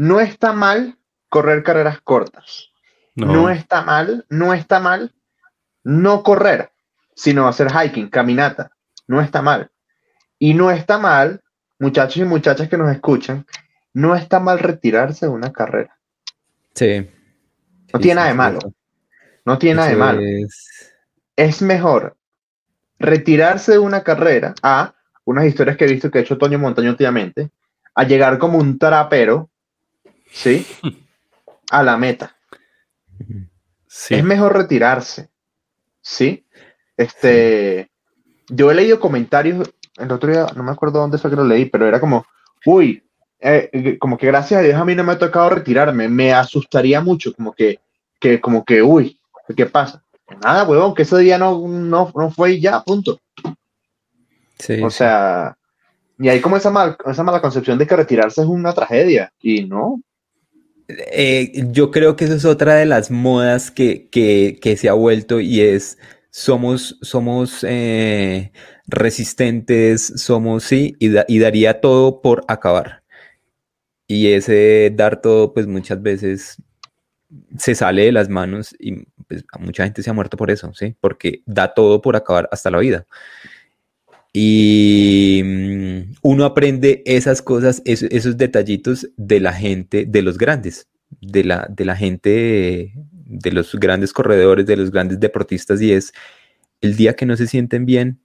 no está mal correr carreras cortas. No. está mal, no está mal no correr, sino hacer hiking, caminata. No está mal. Y no está mal, muchachos y muchachas que nos escuchan, no está mal retirarse de una carrera. Sí. No Sí, tiene nada de malo. No tiene nada de malo. es- Es mejor retirarse de una carrera a unas historias que he visto que ha hecho Toño Montaño últimamente, a llegar como un trapero, ¿sí? A la meta. Sí. Es mejor retirarse, ¿sí? Este, yo he leído comentarios, el otro día, no me acuerdo dónde fue que lo leí, pero era como, uy, eh, eh, como que gracias a Dios a mí no me ha tocado retirarme, me asustaría mucho, como que, que como que, uy, ¿qué pasa? Nada, huevón, que ese día no, no, no fue y ya, punto. sí, O sea, y hay como esa, mal- esa mala concepción de que retirarse es una tragedia, y no, Eh, yo creo que eso es otra de las modas que, que- se ha vuelto y es somos, somos eh, resistentes, somos sí, y, da- y daría todo por acabar. Y ese dar todo, pues muchas veces se sale de las manos y pues, mucha gente se ha muerto por eso, ¿sí? Porque da todo por acabar hasta la vida. Y mm, uno aprende esas cosas, es- esos detallitos de la gente, de los grandes, de la, de la gente, de los grandes corredores, de los grandes deportistas, y es el día que no se sienten bien,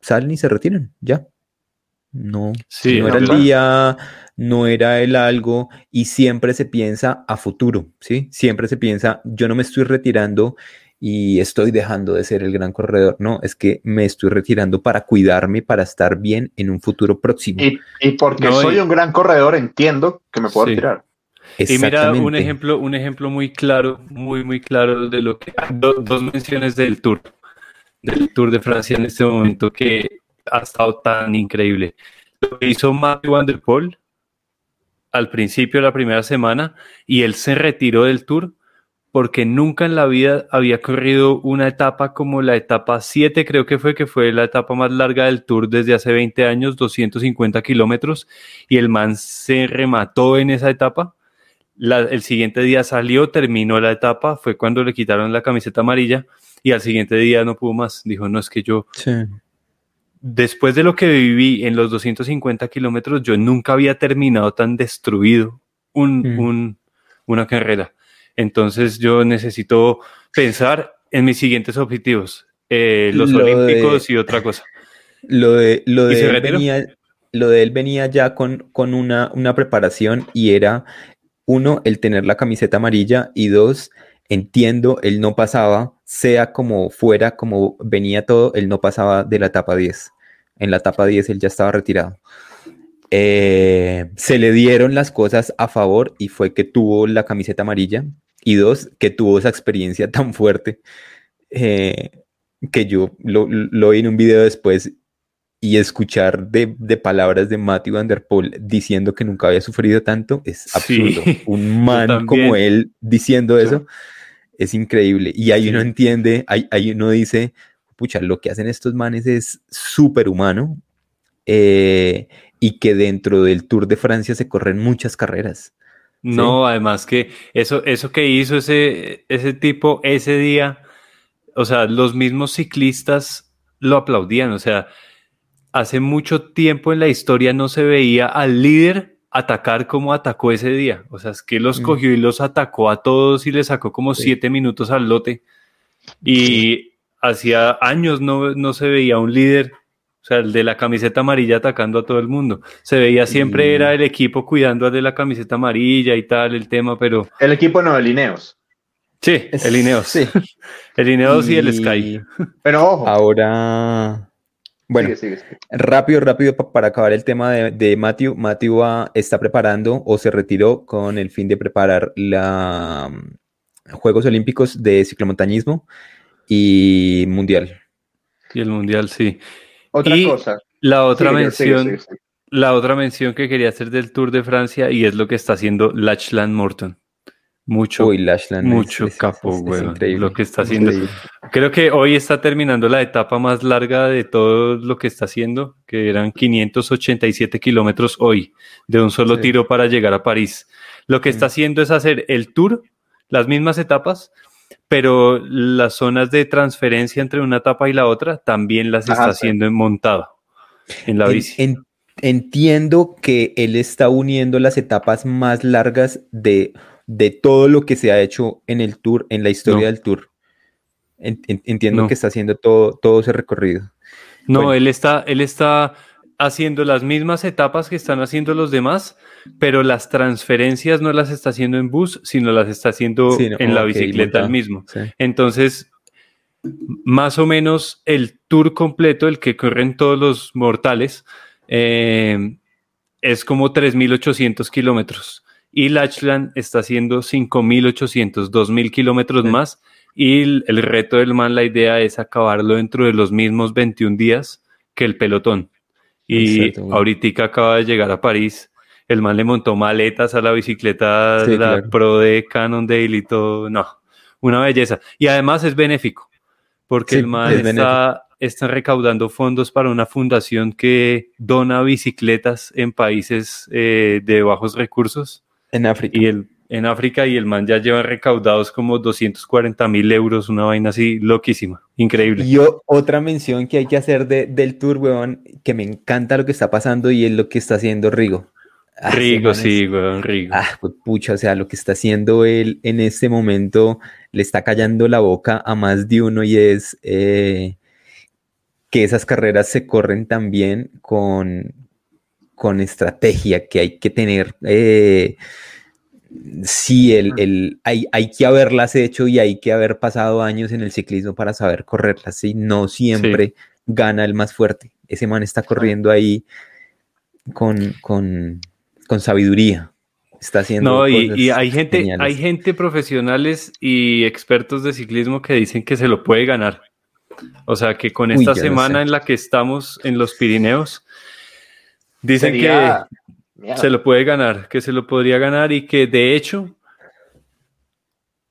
salen y se retiran, ya. No, Sí, no era el día, no era el algo, y siempre se piensa a futuro, ¿sí? Siempre se piensa, yo no me estoy retirando y estoy dejando de ser el gran corredor, no, es que me estoy retirando para cuidarme, para estar bien en un futuro próximo. y, y porque No, soy y- un gran corredor, entiendo que me puedo Sí. retirar. Y mira, un ejemplo, un ejemplo muy claro, muy, muy claro de lo que. do- dos menciones del Tour, del Tour de Francia en este momento que ha estado tan increíble. Lo que hizo Matthew Van Der Poel al principio de la primera semana y él se retiró del Tour porque nunca en la vida había corrido una etapa como la etapa 7, creo que fue, que fue la etapa más larga del Tour desde hace 20 años, 250 kilómetros, y el man se remató en esa etapa. La- el siguiente día salió, terminó la etapa, fue cuando le quitaron la camiseta amarilla y al siguiente día no pudo más. Dijo, no, es que yo, Sí. después de lo que viví en los 250 kilómetros, yo nunca había terminado tan destruido un- Mm. un- una carrera. Entonces yo necesito pensar en mis siguientes objetivos, eh, los Lo de- olímpicos y otra cosa. Lo de, lo ¿Y de él venía, lo de él venía ya con, con una, una preparación y era, uno, el tener la camiseta amarilla y dos, entiendo, él no pasaba, sea como fuera, como venía todo, él no pasaba de la etapa 10. En la etapa 10 él ya estaba retirado. Eh, se le dieron las cosas a favor y fue que tuvo la camiseta amarilla y dos, que tuvo esa experiencia tan fuerte eh, que yo lo, lo vi en un video después y escuchar de, de palabras de Matthew Van Der Poel diciendo que nunca había sufrido tanto es Sí, absurdo. Un man como él diciendo Sí. eso es increíble. Y ahí uno Sí. entiende, ahí, ahí uno dice, pucha, lo que hacen estos manes es súper humano eh, y que dentro del Tour de Francia se corren muchas carreras. No, además que eso, eso que hizo ese, ese tipo ese día, o sea, los mismos ciclistas lo aplaudían. O sea, hace mucho tiempo en la historia no se veía al líder atacar como atacó ese día. O sea, es que los Mm. cogió y los atacó a todos y le sacó como Sí. siete minutos al lote. Y hacía años no, no se veía un líder. O sea, el de la camiseta amarilla atacando a todo el mundo. Se veía siempre Y- era el equipo cuidando al de la camiseta amarilla y tal, el tema, pero El equipo no de Lineos. sí, el Ineos. Sí. El Ineos y, el Sky. Pero ojo. Ahora, bueno, sigue, sigue, sigue. Rápido, rápido, pa- para acabar el tema de, de Matthew. Matthew va- está preparando o se retiró con el fin de preparar la mm, Juegos Olímpicos de ciclomontañismo y Mundial. Y el Mundial, sí. Otra Y cosa. La otra mención, la otra mención que quería hacer del Tour de Francia y es lo que está haciendo Lachlan Morton. Mucho, Uy, Lachlan. es- mucho es- es- capo, es increíble, lo que está haciendo. increíble. Creo que hoy está terminando la etapa más larga de todo lo que está haciendo, que eran 587 kilómetros hoy, de un solo Sí. tiro para llegar a París. Lo que está haciendo es hacer el tour, las mismas etapas, pero las zonas de transferencia entre una etapa y la otra también las Ajá, está sí. haciendo en montado. en la bici. entiendo que él está uniendo las etapas más largas de, de, todo lo que se ha hecho en el tour, en la historia del tour. entiendo que está haciendo todo, todo ese recorrido. No, él está, él está haciendo las mismas etapas que están haciendo los demás, pero las transferencias no las está haciendo en bus, sino las está haciendo en la bicicleta el mismo. Entonces, más o menos el tour completo, el que corren todos los mortales, eh, es como 3.800 kilómetros. Y Lachlan está haciendo 5.800, 2.000 kilómetros más. Y el, el, reto del man, la idea es acabarlo dentro de los mismos 21 días que el pelotón. Y ahorita acaba de llegar a París. El man le montó maletas a la bicicleta, la Pro de Cannondale y todo. No, una belleza. Y además es benéfico, porque el man está, está, recaudando fondos para una fundación que dona bicicletas en países eh, de bajos recursos. En África. Y el, en África y el man ya lleva recaudados como 240 mil euros, una vaina así loquísima, increíble. Y otra mención que hay que hacer de, del tour, weón, que me encanta lo que está pasando y es lo que está haciendo Rigo. Ah, Rigo, sí, weón, Rigo. Ah, pues, pucha, o sea, lo que está haciendo él en este momento le está callando la boca a más de uno y es eh, que esas carreras se corren también con, con estrategia, que hay que tener... Eh, sí, el, el, hay, hay, que haberlas hecho y hay que haber pasado años en el ciclismo para saber correrlas. ¿sí? No siempre gana el más fuerte. Ese man está corriendo ahí con, con, con sabiduría. Está haciendo. No, y, y, hay gente, hay gente profesionales y expertos de ciclismo que dicen que se lo puede ganar. O sea que con esta semana en la que estamos en los Pirineos, dicen que se lo puede ganar, que se lo podría ganar y que de hecho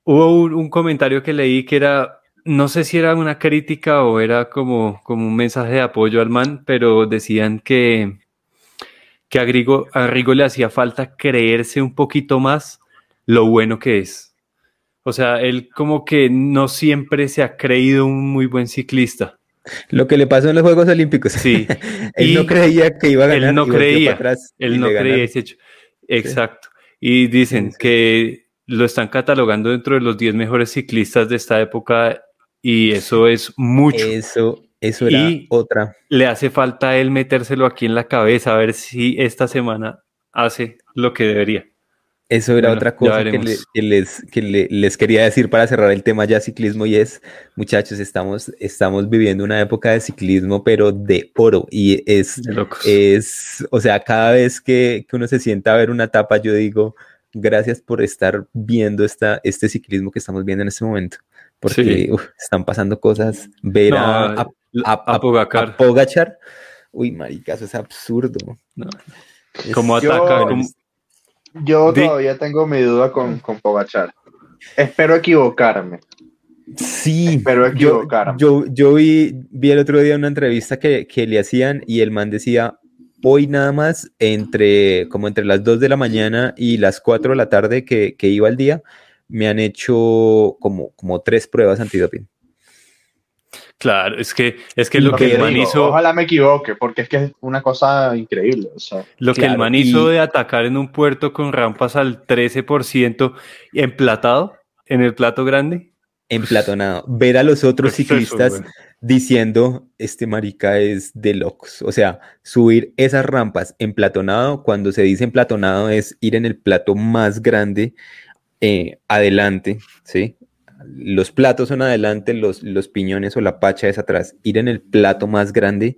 hubo un, comentario que leí que era, no sé si era una crítica o era como, como un mensaje de apoyo al man, pero decían que, que a, Rigo, a Rigo le hacía falta creerse un poquito más lo bueno que es. O sea, él como que no siempre se ha creído un muy buen ciclista. Lo que le pasó en los Juegos Olímpicos. Sí. él no creía que iba a ganar. Él no creía. él no creía ese hecho. Exacto. Y dicen que lo están catalogando dentro de los 10 mejores ciclistas de esta época y eso es mucho. Eso, eso era otra. Le hace falta a él metérselo aquí en la cabeza a ver si esta semana hace lo que debería. Eso era otra cosa que, les, que les quería decir para cerrar el tema ya ciclismo y es, muchachos, estamos, estamos viviendo una época de ciclismo, pero de oro. Y es, es o sea, cada vez que, uno se sienta a ver una etapa, yo digo, gracias por estar viendo esta, este ciclismo que estamos viendo en este momento. Porque están pasando cosas. Ver a, a, a, Pogachar. Uy, marica, eso es absurdo. Como ataca, yo todavía tengo mi duda con, con Pogachar. Espero equivocarme. Sí, Espero equivocarme. Yo, yo, vi, vi, el otro día una entrevista que, que, le hacían y el man decía, hoy nada más, entre como entre las 2 de la mañana y las 4 de la tarde que, que iba al día, me han hecho como, como tres pruebas antidoping. Claro, es que es que lo, que, el man hizo. Ojalá me equivoque, porque es que es una cosa increíble. lo que el man hizo de atacar en un puerto con rampas al 13% emplatado en el plato grande. Emplatonado. Ver a los otros ciclistas diciendo, este marica es de locos. O sea, subir esas rampas emplatonado, cuando se dice emplatonado es ir en el plato más grande eh, adelante, ¿sí? Los platos son adelante, los, los piñones o la pacha es atrás. Ir en el plato más grande,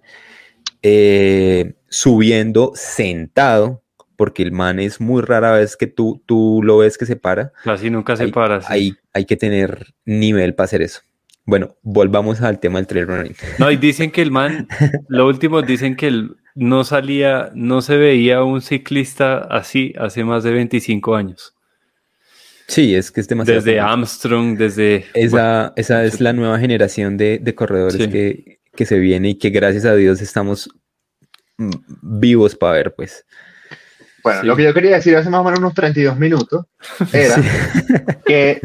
eh, subiendo sentado, porque el man es muy rara vez que tú, tú lo ves que se para. Casi nunca se para. Hay, hay que tener nivel para hacer eso. Bueno, volvamos al tema del trail running. No, y dicen que el man, lo último, dicen que él no salía, no se veía un ciclista así hace más de 25 años. Sí, es que es demasiado. Desde Armstrong, desde. Esa, esa es la nueva generación de, corredores que, se viene y que gracias a Dios estamos vivos para ver, pues. Bueno, lo que yo quería decir hace más o menos unos 32 minutos era que,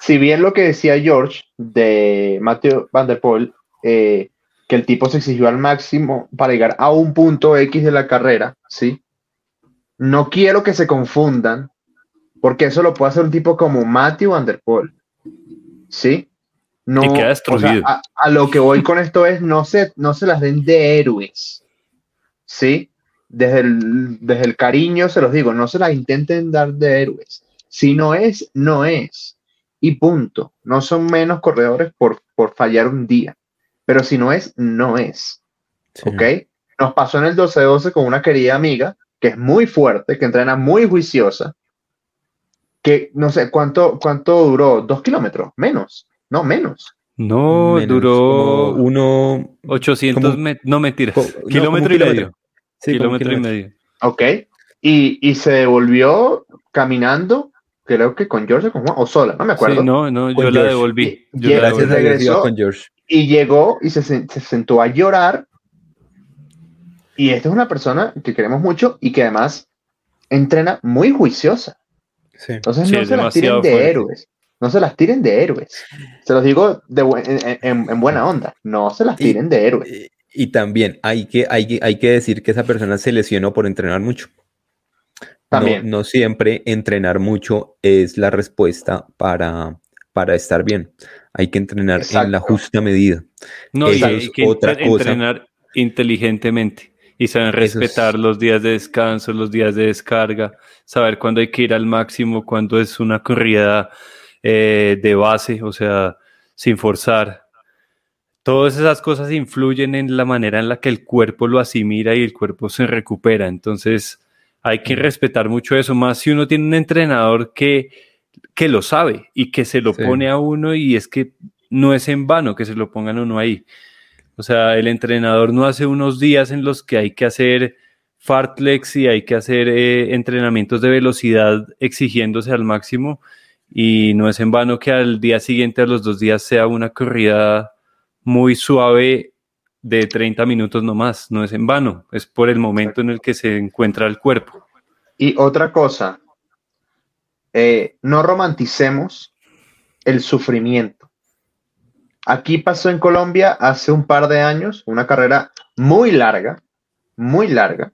si bien lo que decía George de Matthew Van der Poel, eh, que el tipo se exigió al máximo para llegar a un punto X de la carrera, ¿sí? No quiero que se confundan, porque eso lo puede hacer un tipo como Matthew Van Der Poel, ¿sí? No, a, lo que voy con esto es, no se, no se las den de héroes, ¿sí? Desde el, desde el cariño se los digo, no se las intenten dar de héroes. Si no es, no es. Y punto. No son menos corredores por, por fallar un día. Pero si no es, no es. ¿Ok? Nos pasó en el 12-12 con una querida amiga que es muy fuerte, que entrena muy juiciosa, que no sé cuánto, cuánto duró, dos kilómetros, menos, no, menos. No, duró uno 800 no mentira, kilómetro y medio. kilómetro y medio. Ok, y, y, se devolvió caminando, creo que con George con Juan, o sola, no me acuerdo. no, no, yo la devolví. Yo gracias a con George. Y llegó y se, se sentó a llorar y esta es una persona que queremos mucho y que además entrena muy juiciosa. Entonces no se las tiren de héroes. No se las tiren de héroes. Se los digo de en, buena onda. No se las tiren de héroes. Y, también hay que, hay, hay que decir que esa persona se lesionó por entrenar mucho. También. No, siempre entrenar mucho es la respuesta para, para estar bien. Hay que entrenar en la justa medida. No, y hay que entrenar inteligentemente y saben respetar los días de descanso, los días de descarga, saber cuándo hay que ir al máximo, cuándo es una corrida eh, de base, o sea, sin forzar. Todas esas cosas influyen en la manera en la que el cuerpo lo asimila y el cuerpo se recupera. Entonces, hay que respetar mucho eso, más si uno tiene un entrenador que, que lo sabe y que se lo pone a uno y es que no es en vano que se lo pongan uno ahí. O sea, el entrenador no hace unos días en los que hay que hacer fartlex y hay que hacer eh, entrenamientos de velocidad exigiéndose al máximo y no es en vano que al día siguiente, a los dos días, sea una corrida muy suave de 30 minutos nomás. No es en vano, es por el momento en el que se encuentra el cuerpo. Y otra cosa, eh, no romanticemos el sufrimiento. Aquí pasó en Colombia hace un par de años una carrera muy larga, muy larga,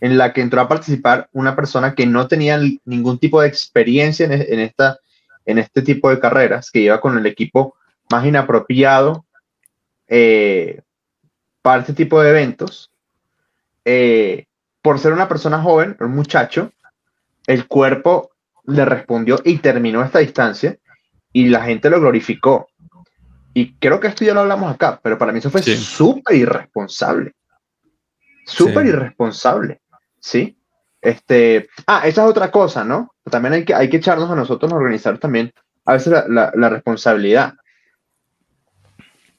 en la que entró a participar una persona que no tenía ningún tipo de experiencia en, esta, en este tipo de carreras, que iba con el equipo más inapropiado eh, para este tipo de eventos. Eh, por ser una persona joven, un muchacho, el cuerpo le respondió y terminó esta distancia y la gente lo glorificó. Y creo que esto ya lo hablamos acá, pero para mí eso fue súper irresponsable. Súper irresponsable. ¿Sí? Este, ah, esa es otra cosa, ¿no? También hay que, hay que echarnos a nosotros a organizar también a veces la, la responsabilidad.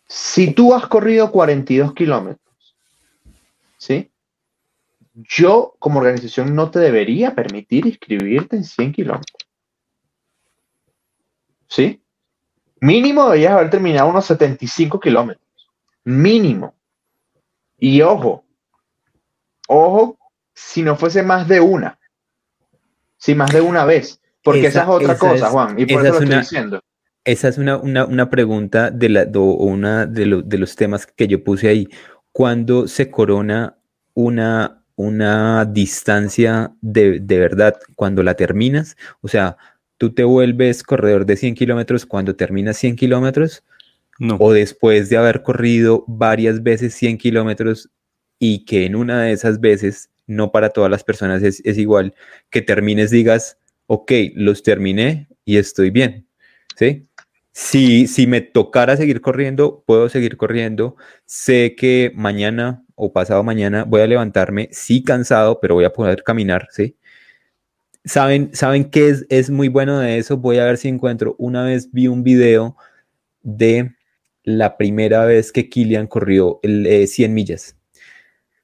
Si tú has corrido 42 kilómetros, ¿sí? Yo como organización no te debería permitir inscribirte en 100 kilómetros. ¿Sí? Mínimo deberías haber terminado unos 75 kilómetros. Mínimo. Y ojo, ojo, si no fuese más de una. Si más de una vez. Porque esa, es otra cosa, Juan. Y por eso lo estoy diciendo. Esa es una, pregunta de, la, una de, los temas que yo puse ahí. ¿Cuándo se corona una, una distancia de, de verdad? ¿Cuando la terminas? O sea, tú te vuelves corredor de 100 kilómetros cuando terminas 100 kilómetros no. o después de haber corrido varias veces 100 kilómetros y que en una de esas veces, no para todas las personas es, igual, que termines, digas, ok, los terminé y estoy bien, ¿sí? Si, si me tocara seguir corriendo, puedo seguir corriendo. Sé que mañana o pasado mañana voy a levantarme, sí cansado, pero voy a poder caminar, ¿sí? ¿Saben, ¿Saben qué es, es muy bueno de eso? Voy a ver si encuentro. Una vez vi un video de la primera vez que Kilian corrió el 100 eh, millas.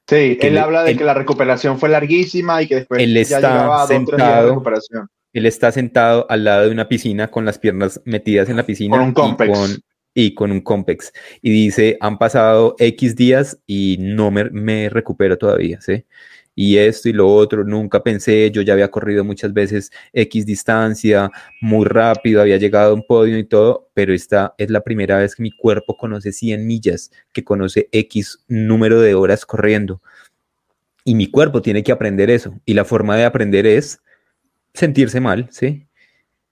Sí, él habla de que la recuperación fue larguísima y que después él está sentado, recuperación. Él está sentado al lado de una piscina con las piernas metidas en la piscina. Con un compex. Y con, un compex. Y dice, han pasado X días y no me, me recupero todavía, ¿sí? Y esto y lo otro, nunca pensé, yo ya había corrido muchas veces X distancia, muy rápido, había llegado a un podio y todo, pero esta es la primera vez que mi cuerpo conoce 100 millas, que conoce X número de horas corriendo. Y mi cuerpo tiene que aprender eso. Y la forma de aprender es sentirse mal, ¿sí?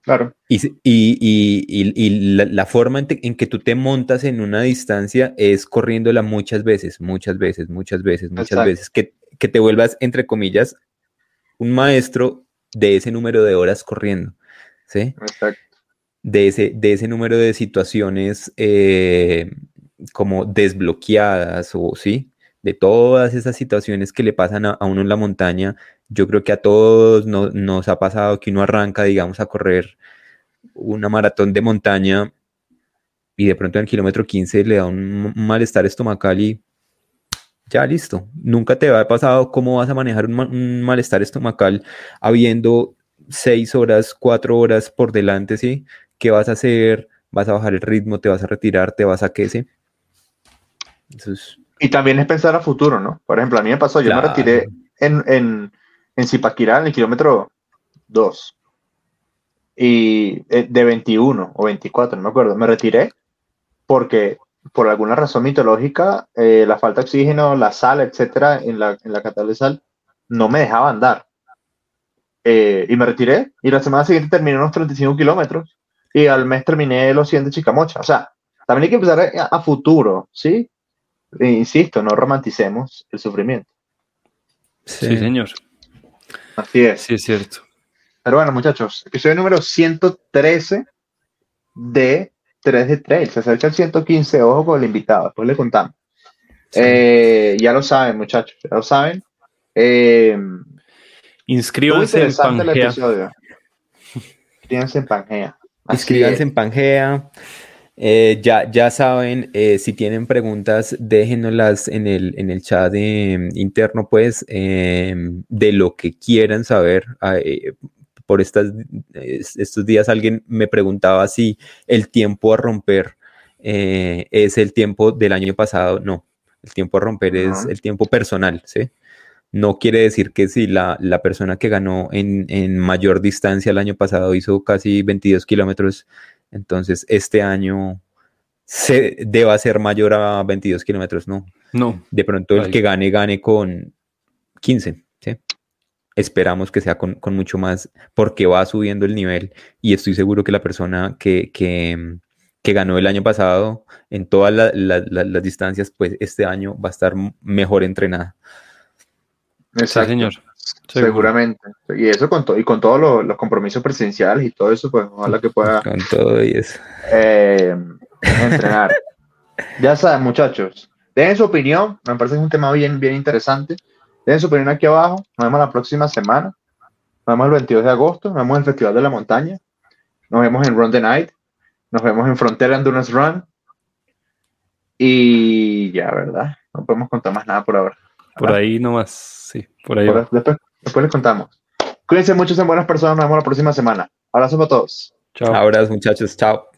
Claro. Y, y, la, forma en, en, que tú te montas en una distancia es corriéndola muchas veces, muchas veces, muchas veces, muchas veces, que, que, te vuelvas, entre comillas, un maestro de ese número de horas corriendo, ¿sí? Exacto. De ese, de ese número de situaciones eh, como desbloqueadas o, ¿sí? De todas esas situaciones que le pasan a uno en la montaña yo creo que a todos nos ha pasado que uno arranca, digamos, a correr una maratón de montaña y de pronto en el kilómetro 15 le da un malestar estomacal y ya listo. Nunca te ha pasado cómo vas a manejar un, malestar estomacal habiendo seis horas, cuatro horas por delante, ¿sí? ¿Qué vas a hacer? ¿Vas a bajar el ritmo? ¿Te vas a retirar? ¿Te vas a qué? ¿sí? Y también es pensar a futuro, ¿no? Por ejemplo, a mí me pasó, yo me retiré en en Zipaquirá, en el kilómetro 2. Y eh, de 21 o 24, no me acuerdo. Me retiré porque por alguna razón mitológica, eh, la falta de oxígeno, la sal, etcétera, en la, en la catal de sal, no me dejaba andar. Eh, y me retiré. Y la semana siguiente terminé unos 35 kilómetros. Y al mes terminé los 100 de Chicamocha. O sea, también hay que empezar a, a futuro, ¿sí? E insisto, no romanticemos el sufrimiento. sí señor. Así es. Sí, es cierto. Pero bueno, muchachos, episodio número 113 de 3 de Trail. Se acerca el 115, ojo con el invitado, después le contamos. Eh, ya lo saben, muchachos, ya lo saben. Eh, Inscríbanse en Pangea. Inscríbanse en Pangea. Inscríbanse en Pangea. Eh, ya, ya saben, eh, si tienen preguntas, déjenoslas en el, en el chat interno, pues, de lo que quieran saber. Eh, por estas, estos días alguien me preguntaba si el tiempo a romper es el tiempo del año pasado. No, el tiempo a romper es el tiempo personal, ¿sí? No quiere decir que si la, la persona que ganó en, en, mayor distancia el año pasado hizo casi 22 kilómetros, entonces, este año se deba ser mayor a 22 kilómetros, ¿no? No. De pronto el que gane, gane con 15, ¿sí? Esperamos que sea con, mucho más, porque va subiendo el nivel y estoy seguro que la persona que, ganó el año pasado en todas las distancias, pues este año va a estar mejor entrenada. Exacto. señor. Seguramente. Y eso con, y con todos los, compromisos presidenciales y todo eso, pues ojalá que pueda. Con todo y eso. Eh, entrenar. ya saben, muchachos. Dejen su opinión. Me parece que es un tema bien, bien interesante. Dejen su opinión aquí abajo. Nos vemos la próxima semana. Nos vemos el 22 de agosto. Nos vemos en el Festival de la Montaña. Nos vemos en Run the Night. Nos vemos en Frontera Endurance Run. Y ya, ¿verdad? No podemos contar más nada por ahora. Por ahí nomás, sí, por ahí. después, después, les contamos. Cuídense mucho, sean buenas personas. Nos vemos la próxima semana. Abrazos para todos. Chao. Abrazos, muchachos. Chao.